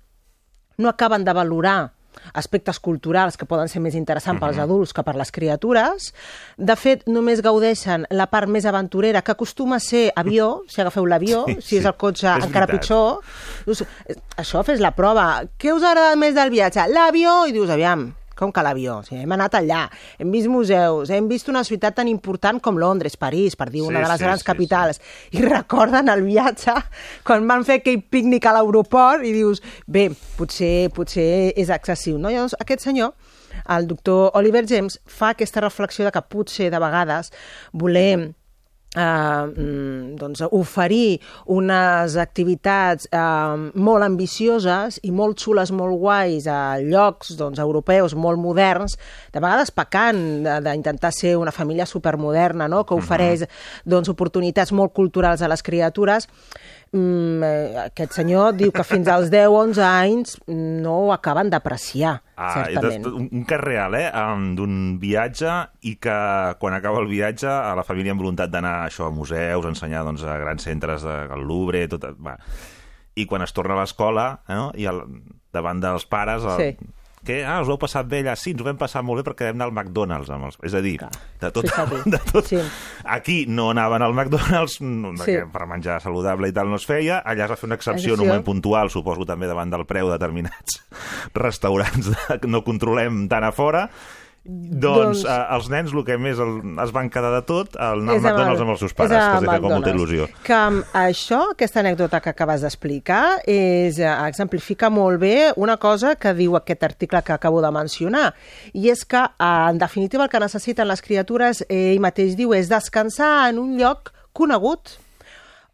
no acaben de valorar aspectes culturals que poden ser més interessants pels adults que per les criatures. De fet, només gaudeixen la part més aventurera, que acostuma a ser avió, si agafeu l'avió, Sí, si és el cotxe És encara veritat. pitjor. Dius, eh, això fes la prova. Què us agrada més del viatge? L'avió! I dius, aviam, com que l'avió? O sigui, hem anat allà, hem vist museus, hem vist una ciutat tan important com Londres, París, per dir Sí, una de les sí, grans sí, capitals. I recorden el viatge quan van fer aquell pícnic a l'aeroport i dius, bé, potser, potser és excessiu. No? Llavors, aquest senyor, el doctor Oliver James, fa aquesta reflexió de que potser de vegades volem eh, mm, doncs, oferir unes activitats eh, molt ambicioses i molt xules, molt guais a llocs doncs, europeus molt moderns, de vegades pecant d'intentar ser una família supermoderna, no? que ofereix doncs, oportunitats molt culturals a les criatures, mm, eh, aquest senyor diu que fins als 10-11 anys no ho acaben d'apreciar, Ah, certament. un, un cas real, eh? D'un viatge i que quan acaba el viatge a la família amb voluntat d'anar això, a museus, a ensenyar doncs, a grans centres del Louvre, tot, va. i quan es torna a l'escola eh, no? i el, davant dels pares el, Sí. Què? Ah, us ho heu passat bé allà? Sí, ens ho vam passar molt bé perquè vam anar al McDonald's. Amb els... És a dir, de tot, fixa't. de tot. Sí. Aquí no anaven al McDonald's no, Sí. per menjar saludable i tal no es feia. Allà es va fer una excepció en un moment puntual, suposo també davant del preu de determinats restaurants de, que no controlem tant a fora. Doncs, Doncs- eh, els nens el que més el, es van quedar de tot el anar al McDonald's amb els seus pares, que els feia com molta il·lusió. Que amb això, aquesta anècdota que acabes d'explicar, és, eh, exemplifica molt bé una cosa que diu aquest article que acabo de mencionar, i és que, eh, en definitiva, el que necessiten les criatures, eh, ell mateix diu, és descansar en un lloc conegut,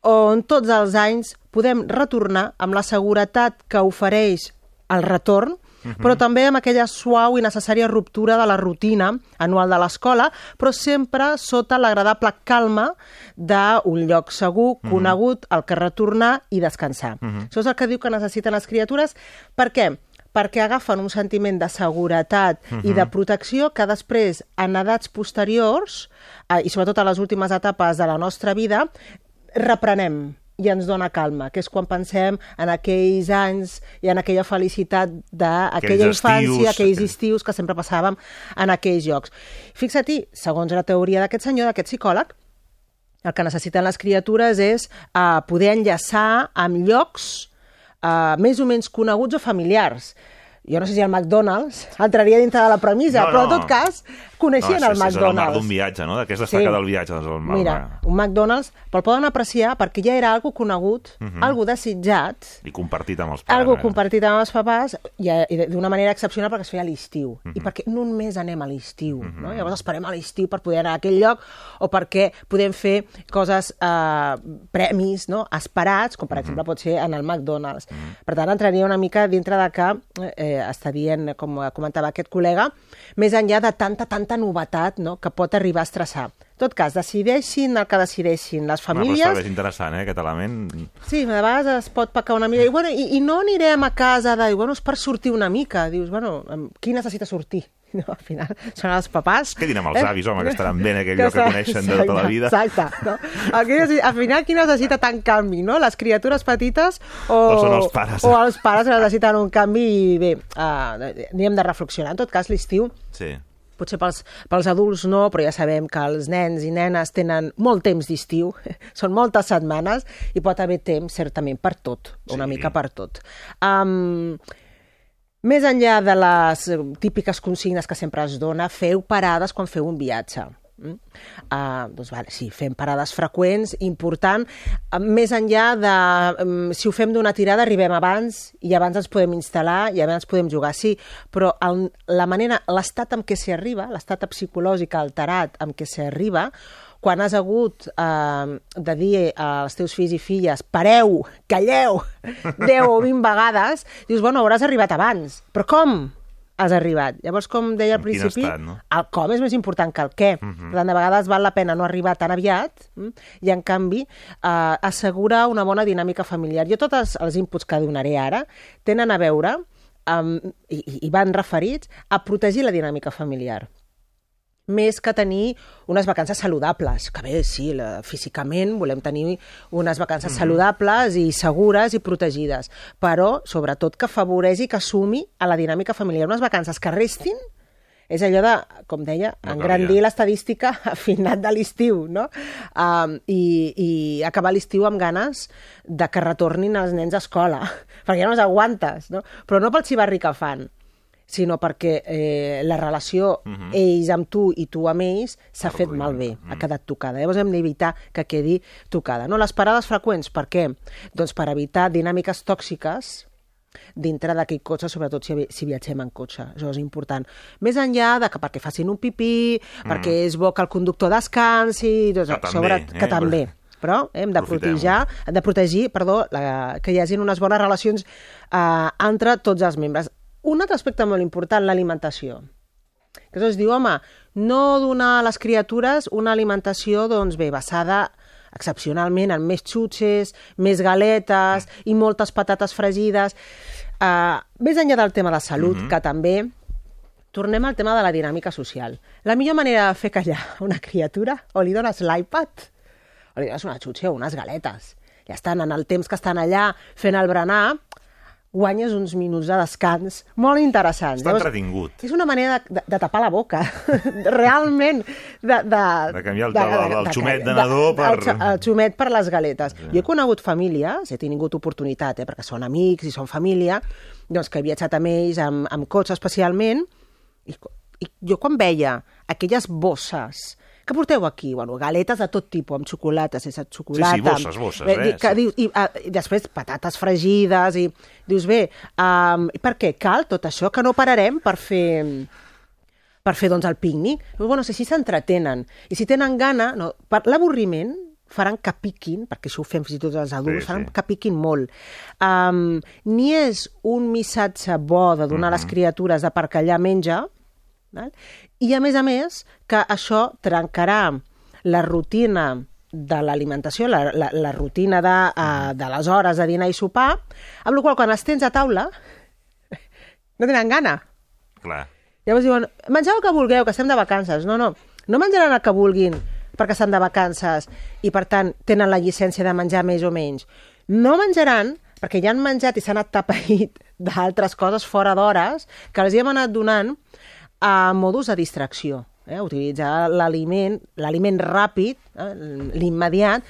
on tots els anys podem retornar amb la seguretat que ofereix el retorn, però també amb aquella suau i necessària ruptura de la rutina anual de l'escola, però sempre sota l'agradable calma d'un lloc segur, conegut, al que retornar i descansar. Això és el que diu que necessiten les criatures. Per què? perquè agafen un sentiment de seguretat i de protecció que després, en edats posteriors, eh, i sobretot a les últimes etapes de la nostra vida, reprenem i ens dona calma, que és quan pensem en aquells anys i en aquella felicitat d'aquella infància, estius, aquells aquell- estius que sempre passàvem en aquells llocs. Fixa-t'hi, segons la teoria d'aquest senyor, d'aquest psicòleg, el que necessiten les criatures és uh, poder enllaçar amb llocs uh, més o menys coneguts o familiars. Jo no sé si el McDonald's entraria dintre de la premissa, No, però en no. tot cas coneixien no, el és, és el marc McDonald's. d'un viatge, no? De què es destaca Sí. del viatge? Doncs el, Mira, un McDonald's, però el poden apreciar perquè ja era algo conegut, Mhm. algo desitjat, I compartit amb els pares. algo eh? compartit amb els papàs i, eh, i d'una manera excepcional perquè es feia a l'estiu. Mhm. I perquè només anem a l'estiu. no? Llavors esperem a l'estiu per poder anar a aquell lloc o perquè podem fer coses, eh, premis no? esperats, com per Mhm. exemple pot ser en el McDonald's. Per tant, entraria una mica dintre de que eh, està dient, com comentava aquest col·lega, més enllà de tanta, tanta novetat no? que pot arribar a estressar. En tot cas, decideixin el que decideixin les Home, però famílies, està bé, és interessant, eh, aquest element. Sí, de vegades es pot pecar una mica. I, bueno, i, i no anirem a casa de... Bueno, és per sortir una mica. Dius, bueno, qui necessita sortir? No, al final són els papàs. Quedin amb els avis, home, que estaran bé en aquell Que lloc que coneixen de tota la exacte, vida. Exacte. No? Aquí, al final, qui necessita tant canvi? No? Les criatures petites o, O són els pares. o els pares que necessiten un canvi i bé, uh, n'hi hem de reflexionar. En tot cas, l'estiu Sí. Potser pels, pels adults no, però ja sabem que els nens i nenes tenen molt temps d'estiu, són moltes setmanes, i pot haver temps, certament, per tot, una Sí. mica per tot. Um, més enllà de les eh, típiques consignes que sempre es dona, feu parades quan feu un viatge. Uh, doncs vale, sí, fem parades freqüents, important. Uh, més enllà de um, si ho fem d'una tirada, arribem abans i abans ens podem instal·lar i abans podem jugar, sí, però el, la manera, l'estat amb què s'hi arriba, l'estat psicològic alterat amb què s'hi arriba, quan has hagut eh, de dir als teus fills i filles pareu, calleu, 10 o 20 vegades, dius, bueno, hauràs arribat abans. Però com has arribat? Llavors, com deia al principi, estat, no? el com és més important que el què. Uh -huh. Per tant, de vegades val la pena no arribar tan aviat mm, i, en canvi, eh, assegurar una bona dinàmica familiar. Jo tots els, els inputs que donaré ara tenen a veure amb, i, i van referits a protegir la dinàmica familiar. Més que tenir unes vacances saludables. Que bé, sí, la, físicament volem tenir unes vacances Mhm. saludables i segures i protegides, però sobretot que afavoreixi, que sumi a la dinàmica familiar unes vacances que restin és allò de, com deia, No engrandir l'estadística a final de l'estiu, no? Um, i, I acabar l'estiu amb ganes de que retornin els nens a escola, perquè ja no els aguantes, no? Però no pel xivarri que fan, sinó perquè eh, la relació Mhm. ells amb tu i tu amb ells s'ha fet malbé, ha quedat tocada. Llavors hem d'evitar que quedi tocada. No? Les parades freqüents, per què? Doncs per evitar dinàmiques tòxiques dintre d'aquell cotxe, sobretot si, si viatgem en cotxe. Això és important. Més enllà de que perquè facin un pipí, mm. perquè és bo que el conductor descansi, doncs, Que també, sobre, eh? que també. Però hem de hem de protegir perdó, la, que hi hagin unes bones relacions eh, entre tots els membres. Un altre aspecte molt important, l'alimentació. Que es diu, home, no donar a les criatures una alimentació, doncs bé, basada excepcionalment en més xutxes, més galetes i moltes patates fregides. Uh, més enllà del tema de salut, mm -hmm. que també tornem al tema de la dinàmica social. La millor manera de fer callar una criatura o li dones l'iPad o li dones una xutxa o unes galetes. Ja estan en el temps que estan allà fent el berenar, guanyes uns minuts de descans molt interessants. Està entretingut. És una manera de, de, de tapar la boca, realment. De, de, De canviar el- el- el xumet de nadó per- El, el xumet per les galetes. Jo he conegut famílies, he tingut oportunitat, eh, perquè són amics i són família, doncs que he viatjat amb ells, amb, amb cotxe especialment, i, i jo quan veia aquelles bosses que porteu aquí? Bueno, galetes de tot tipus, amb xocolata, sense xocolata. Sí, sí, bosses, bosses, eh? Que dius, i, uh, i després patates fregides, i dius, bé, um, per què cal tot això? Que no pararem per fer per fer doncs, el pícnic. Però, bueno, si així s'entretenen. I si tenen gana, no, per l'avorriment faran que piquin, perquè això ho fem fins i tot els adults, Sí, faran sí. que piquin molt. Um, ni és un missatge bo de donar a les criatures de per callar menja, val? I a més a més que això trencarà la rutina de l'alimentació, la, la, la rutina de, uh, de les hores de dinar i sopar, amb la qual quan els tens a taula no tenen gana. Clar. Llavors diuen, mengeu el que vulgueu, que estem de vacances. No, no, no menjaran el que vulguin perquè estan de vacances i, per tant, tenen la llicència de menjar més o menys. No menjaran perquè ja han menjat i s'han atapeït d'altres coses fora d'hores que els hi hem anat donant a modus de distracció. Eh? Utilitzar l'aliment, l'aliment ràpid, eh? l'immediat,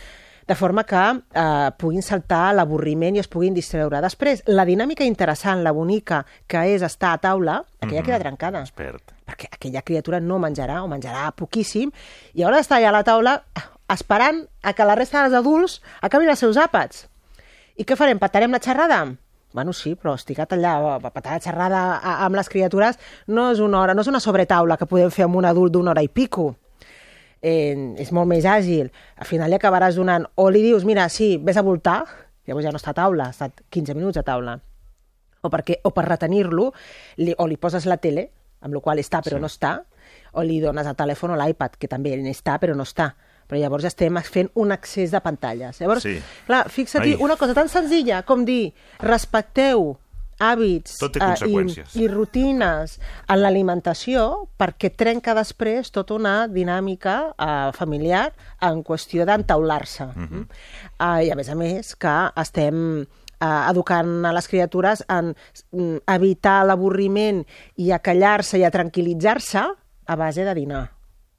de forma que eh, puguin saltar l'avorriment i es puguin distreure. Després, la dinàmica interessant, la bonica, que és estar a taula, aquella queda trencada. Expert. Perquè aquella criatura no menjarà o menjarà poquíssim i haurà d'estar allà a la taula esperant a que la resta dels adults acabin els seus àpats. I què farem? Patarem la xerrada? Bueno, sí, però esticat allà, a patar la xerrada a- amb les criatures no és una hora, no és una sobretaula que podem fer amb un adult d'una hora i pico eh, és molt més àgil. Al final li acabaràs donant... O li dius, mira, sí, vés a voltar, llavors ja no està a taula, ha estat 15 minuts a taula. O, perquè, o per retenir-lo, o li poses la tele, amb la qual està però sí. no està, o li dones el telèfon o l'iPad, que també està però no està. Però llavors ja estem fent un accés de pantalles. Llavors, Sí. clar, fixa't, Ai. una cosa tan senzilla com dir respecteu hàbits Tot eh, i, i rutines en l'alimentació perquè trenca després tota una dinàmica eh, familiar en qüestió d'entaular-se. Mm -hmm. eh, I a més a més que estem eh, educant a les criatures en mm, evitar l'avorriment i a callar-se i a tranquil·litzar-se a base de dinar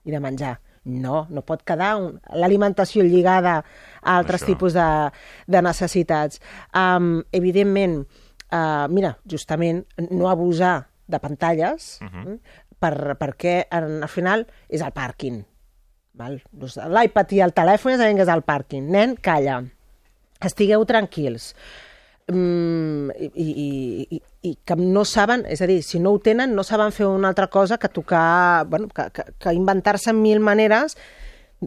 i de menjar. No, no pot quedar un... l'alimentació lligada a altres Això. tipus de, de necessitats. Um, evidentment, uh, mira, justament, no abusar de pantalles, uh -huh. per, perquè en, al final és el pàrquing. Doncs L'iPad i el telèfon és el pàrquing. Nen, calla. Estigueu tranquils. Mm, i, i, i, que no saben, és a dir, si no ho tenen, no saben fer una altra cosa que tocar, bueno, que, que, que inventar-se en mil maneres,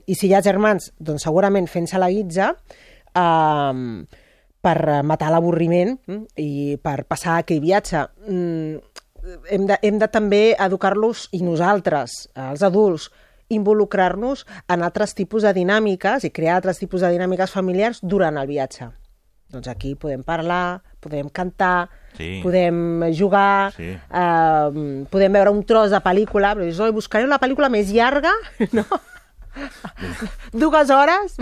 i si hi ha germans, doncs segurament fent-se la guitza, um, per matar l'avorriment mm, i per passar aquell viatge. Mm, hem, de, hem de també educar-los, i nosaltres, els adults, involucrar-nos en altres tipus de dinàmiques i crear altres tipus de dinàmiques familiars durant el viatge. Doncs aquí podem parlar, podem cantar, Sí. podem jugar, Sí. eh, podem veure un tros de pel·lícula, però dius, buscaré la pel·lícula més llarga, no? Dues hores,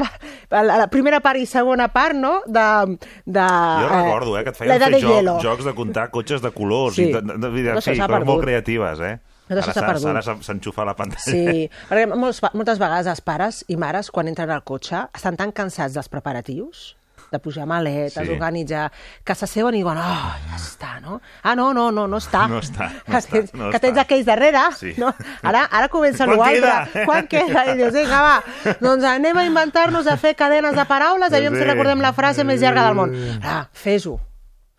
la, la primera part i segona part, no? De, de, Jo recordo, eh, que et feien fer joc, hielo. jocs de comptar cotxes de colors. Sí. I de, de, de, de, No, sí, coses molt perdut. creatives, eh? No, Ara s'enxufa la pantalla. Sí, perquè molts, moltes vegades els pares i mares, quan entren al cotxe, estan tan cansats dels preparatius, de pujar maletes, Sí. organitzar, que s'asseuen i diuen, oh, ja està, no? Ah, no, no, no, no està. No està, no que està, tens, no que està. tens aquells darrere, Sí. no? Ara, ara comença l'altre. queda? Quan queda? I dius, vinga, va, doncs anem a inventar-nos a fer cadenes de paraules, aviam si Sí. recordem la frase més llarga del món. Ah, fes-ho.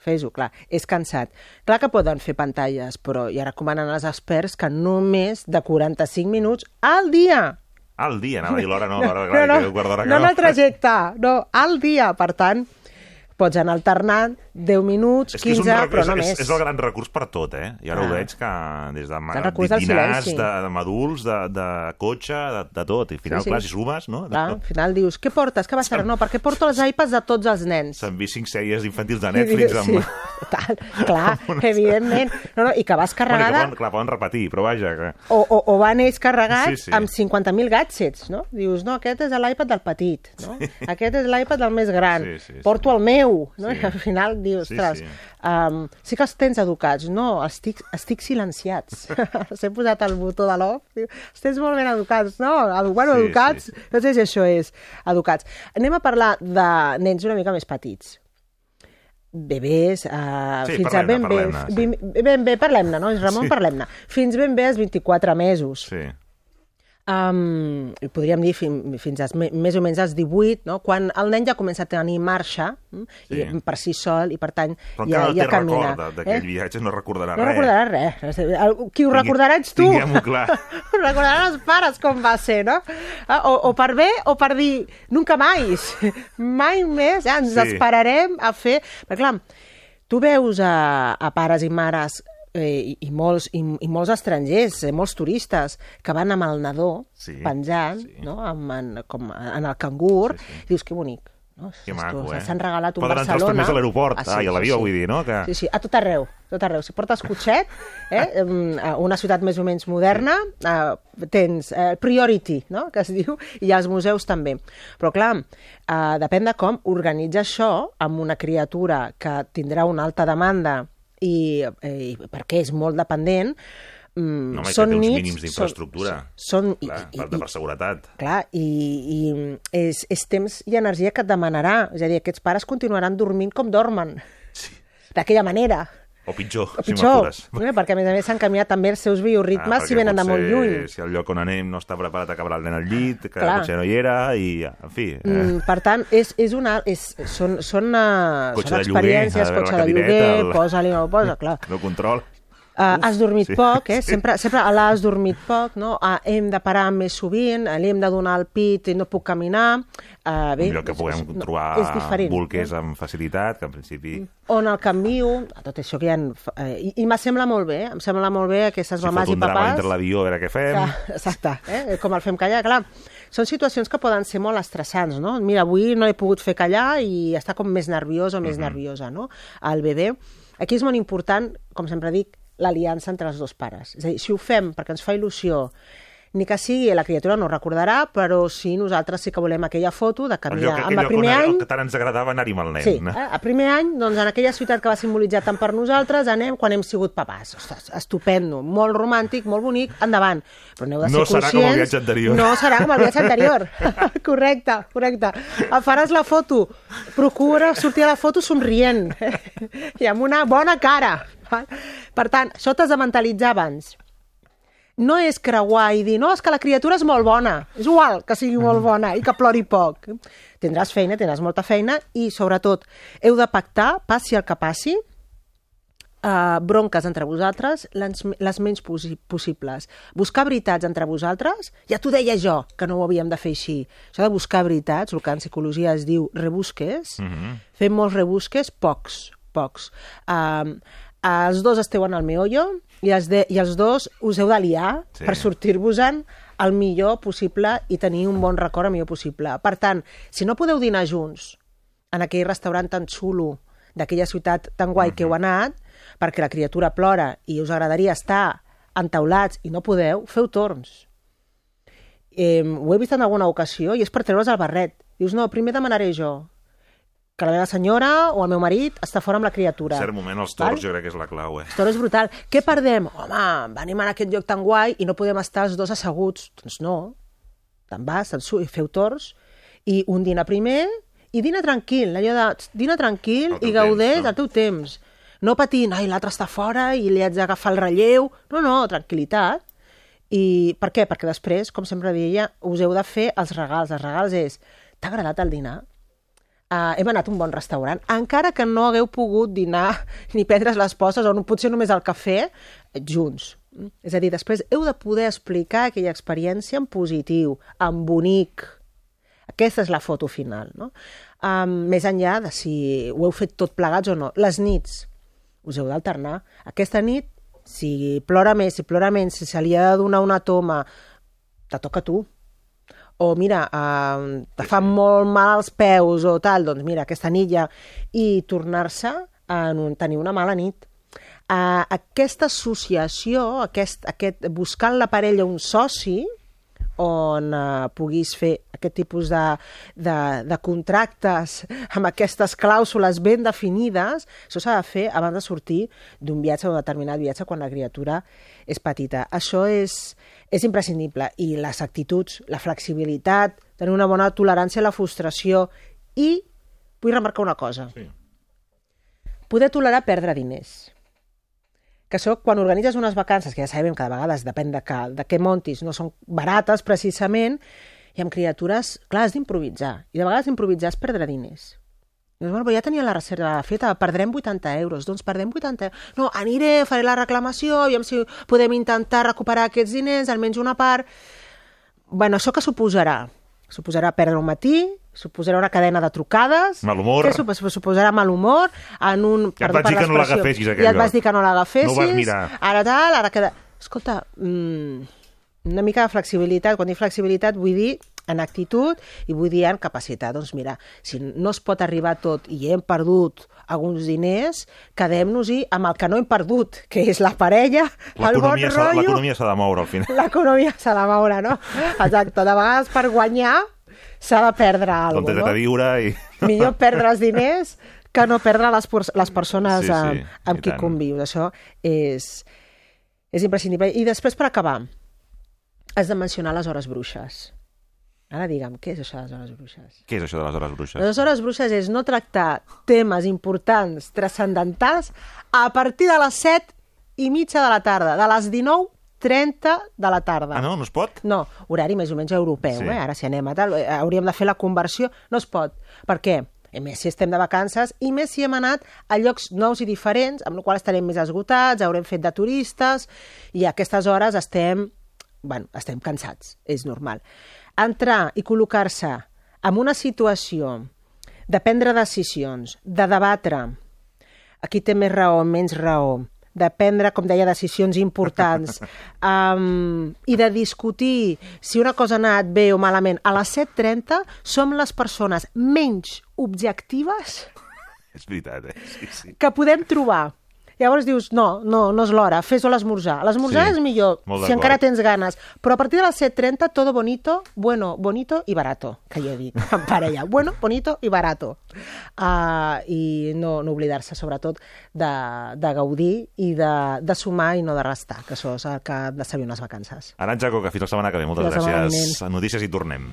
Fes-ho, clar, és cansat. Clar que poden fer pantalles, però ja recomanen als experts que només de 45 minuts al dia. Al dia, anava a dir l'hora, no, l'hora, no, clar, no, que un quart d'hora que no en el trajecte, no, al dia. Per tant, pots anar alternant 10 minuts, És que és, 15, un, però no és, més. és, és el gran recurs per tot, eh? I ara Clar. ho veig que des de del dinars, de, de de, de cotxe, de, de tot. I al final, Sí, sí. clar, si sumes, no? De Clar, tot. al final dius, què portes? Què passarà? No, perquè porto els iPads de tots els nens. S'han vist cinc sèries infantils de Netflix amb... Sí, total, clar, evidentment. No, no, I que vas Bueno, que carregada... poden, clar, poden repetir, però vaja, que... o, o, o van ells carregats Sí, sí. amb 50.000 gadgets, no? Dius, no, aquest és l'iPad del petit, no? Aquest és l'iPad del més gran. Sí, sí, sí. Porto el meu, no? Sí. I al final Sí, ostres, sí. Um, sí que els tens educats. No, estic, estic silenciats. S'he posat el botó de l'off. Els tens molt ben educats, no? Edu- Bueno, Sí, educats, sí, no sé si això és educats. Anem a parlar de nens una mica més petits bebès, uh, Sí, fins a ben bé, sí. ben bé, parlem-ne, no? Ramon, Sí. parlem-ne. Fins ben bé als 24 mesos. Sí. Um, podríem dir fin, fins als, més o menys als 18, no? quan el nen ja comença a tenir marxa mm? Sí. i per si sol i per tant Però ja, no ja camina. record de- d'aquell viatge, no recordarà No res. recordarà res. El- Qui ho Tingui- recordarà ets tu. tinguem-ho clar. Ho recordaran els pares com va ser, no? Ah, O, o per bé o per dir nunca més. Mai més. Ja, ens Sí. esperarem a fer... Perquè, clar, tu veus a, a pares i mares eh, i, i, molts, i, i molts estrangers, eh, molts turistes, que van amb el nadó Sí, penjant, sí. no? amb, en, com en el cangur, Sí, sí. dius que bonic. No? Que maco, eh? S'han regalat un Poden entrar els Barcelona. primers a l'aeroport, Ah, ah, i a l'avió, vull dir, no? Que... Sí, sí, a tot arreu, a tot arreu. Si portes cotxet, eh, a una ciutat més o menys moderna, eh, tens eh, priority, no?, que es diu, i als museus també. Però, clar, eh, depèn de com organitza això amb una criatura que tindrà una alta demanda i, eh, i perquè és molt dependent, mm, No, són que té uns nits... mínims d'infraestructura. Són, són, Clar, i, per, i, de, per seguretat. Clar, i, i és, és temps i energia que et demanarà. És a dir, aquests pares continuaran dormint com dormen. Sí. D'aquella manera. O pitjor, O si pitjor, m'apures. eh? perquè a més a més s'han canviat també els seus bioritmes si perquè venen de molt lluny. Si el lloc on anem no està preparat a acabar el nen al llit, que Clar. potser no hi era, i, en fi... Eh, Mm, per tant, és, és una, és, són, són, uh, Cotxe són experiències, de cotxe de lloguer, el- posa-li, no posa, clar. no control. Uh, has dormit sí. poc, eh? Sí. Sempre, sempre l'ha has dormit poc, no? Uh, hem de parar més sovint, uh, li hem de donar el pit i no puc caminar. Uh, bé, un lloc que puguem és- no, trobar és diferent, bolquers eh? amb facilitat, que en principi... on el canvio, tot això que hi ha... Eh, I, i me sembla molt bé, eh? em sembla molt bé aquestes Si mamàs i papàs... entre l'avió, a veure què fem... Clar, exacte, eh? com el fem callar, clar. Són situacions que poden ser molt estressants, no? Mira, avui no he pogut fer callar i està com més nerviós o més Mhm. nerviosa, no? El bebè. Aquí és molt important, com sempre dic, l'aliança entre els dos pares. És a dir, si ho fem perquè ens fa il·lusió, ni que sigui, la criatura no recordarà, però sí, nosaltres sí que volem aquella foto de canviar. lloc, Amb el primer on, any, que tant ens agradava anar-hi amb el nen. Sí, eh? a primer any, doncs, en aquella ciutat que va simbolitzar tant per nosaltres, anem quan hem sigut papàs. Ostres, estupendo, molt romàntic, molt bonic, endavant. Però aneu de ser No serà com el conscients... viatge anterior. No serà com el viatge anterior. correcte, correcte. Faràs la foto, procura sortir a la foto somrient i amb una bona cara. Per tant, això t'has de mentalitzar abans no és creuar i dir, no, és que la criatura és molt bona. És igual que sigui molt bona i que plori poc. Tindràs feina, tindràs molta feina i, sobretot, heu de pactar, passi el que passi, uh, bronques entre vosaltres, les, les menys possi possibles. Buscar veritats entre vosaltres, ja t'ho deia jo, que no ho havíem de fer així. Això de buscar veritats, el que en psicologia es diu rebusques, mm -hmm. fem molts rebusques, pocs, pocs. Uh, els dos esteu en el meollo i els, de, i els dos us heu d'aliar Sí. per sortir-vos-en el millor possible i tenir un bon record el millor possible. Per tant, si no podeu dinar junts en aquell restaurant tan xulo d'aquella ciutat tan guai que heu anat, perquè la criatura plora i us agradaria estar entaulats i no podeu, feu torns. Eh, ho he vist en alguna ocasió i és per treure's el barret. Dius, no, primer demanaré jo que la meva senyora o el meu marit està fora amb la criatura. En cert moment, els tors jo crec que és la clau, eh? El toro és brutal. Què perdem? Home, venim a aquest lloc tan guai i no podem estar els dos asseguts. Doncs no. Te'n vas, te'n su- feu tors i un dina primer i dina tranquil, allò de tx, dina tranquil i gaudeix temps, no? al teu temps. No patint, ai, l'altre està fora i li haig d'agafar el relleu. No, no, tranquil·litat. I per què? Perquè després, com sempre deia, us heu de fer els regals. Els regals és, t'ha agradat el dinar? Uh, hem anat a un bon restaurant, encara que no hagueu pogut dinar ni prendre's les posses o no, potser només el cafè eh, junts. És a dir, després heu de poder explicar aquella experiència en positiu, en bonic. Aquesta és la foto final. No? Um, més enllà de si ho heu fet tot plegats o no. Les nits, us heu d'alternar. Aquesta nit, si plora més, si plora menys, si se li ha de donar una toma, te toca a tu o mira, eh, te fan molt mal els peus o tal, doncs mira, aquesta nit ja... I tornar-se a tenir una mala nit. Uh, aquesta associació, aquest, aquest, buscant la parella un soci, on uh, puguis fer aquest tipus de, de, de contractes amb aquestes clàusules ben definides, això s'ha de fer abans de sortir d'un viatge, d'un determinat viatge, quan la criatura és petita. Això és, és imprescindible. I les actituds, la flexibilitat, tenir una bona tolerància a la frustració i vull remarcar una cosa. Sí. Poder tolerar perdre diners que això, quan organitzes unes vacances, que ja sabem que de vegades depèn de, que, de què montis, no són barates precisament, i amb criatures, clar, has d'improvisar. I de vegades improvisar és perdre diners. Dius, bueno, ja tenia la reserva feta, perdrem 80 euros. Doncs perdem 80 euros. No, aniré, faré la reclamació, aviam si podem intentar recuperar aquests diners, almenys una part. Bueno, això que suposarà? Suposarà perdre un matí, suposarà una cadena de trucades... Mal humor. Què sup suposarà mal humor en un... Ja et vaig dir que no l'agafessis, aquell Ja et dir que no l'agafessis. No ho vas mirar. Ara tal, ara queda... Escolta, mm, una mica de flexibilitat. Quan dic flexibilitat vull dir en actitud i vull dir en capacitat. Doncs mira, si no es pot arribar tot i hem perdut alguns diners, quedem-nos-hi amb el que no hem perdut, que és la parella, el bon rotllo... l'economia s'ha de moure, al final. L'economia s'ha de moure, no? Exacte. De vegades per guanyar s'ha de perdre alguna cosa, de viure i... no? Millor perdre els diners que no perdre les, les persones Sí, sí, amb, amb qui tant. convius. Això és, és imprescindible. I després, per acabar, has de mencionar les hores bruixes. Ara digue'm, què és això de les hores bruixes? Què és això de les hores bruixes? Les hores bruixes és no tractar temes importants, transcendentals, a partir de les 7 i mitja de la tarda, de les 19.30 de la tarda. Ah, no? No es pot? No, horari més o menys europeu, Sí. eh? ara si anem a tal, eh, hauríem de fer la conversió, no es pot. Per què? I més si estem de vacances i més si hem anat a llocs nous i diferents, amb la qual estarem més esgotats, haurem fet de turistes i a aquestes hores estem, bueno, estem cansats, és normal. Entrar i col·locar-se en una situació de prendre decisions, de debatre, aquí té més raó, menys raó, de prendre, com deia, decisions importants um, i de discutir si una cosa ha anat bé o malament. A les 7.30 som les persones menys objectives És veritat, eh? Sí, sí. que podem trobar. Llavors dius, no, no, no és l'hora, fes-ho a l'esmorzar. L'esmorzar Sí, és millor, si encara tens ganes. Però a partir de les 7.30, todo bonito, bueno, bonito i barato, que jo dic, en parella. Bueno, bonito i barato. Uh, I no, no oblidar-se, sobretot, de, de gaudir i de, de sumar i no de restar, que això és el que han de saber unes vacances. Arantxa Coca, fins la setmana que ve. Moltes gràcies. Notícies i tornem.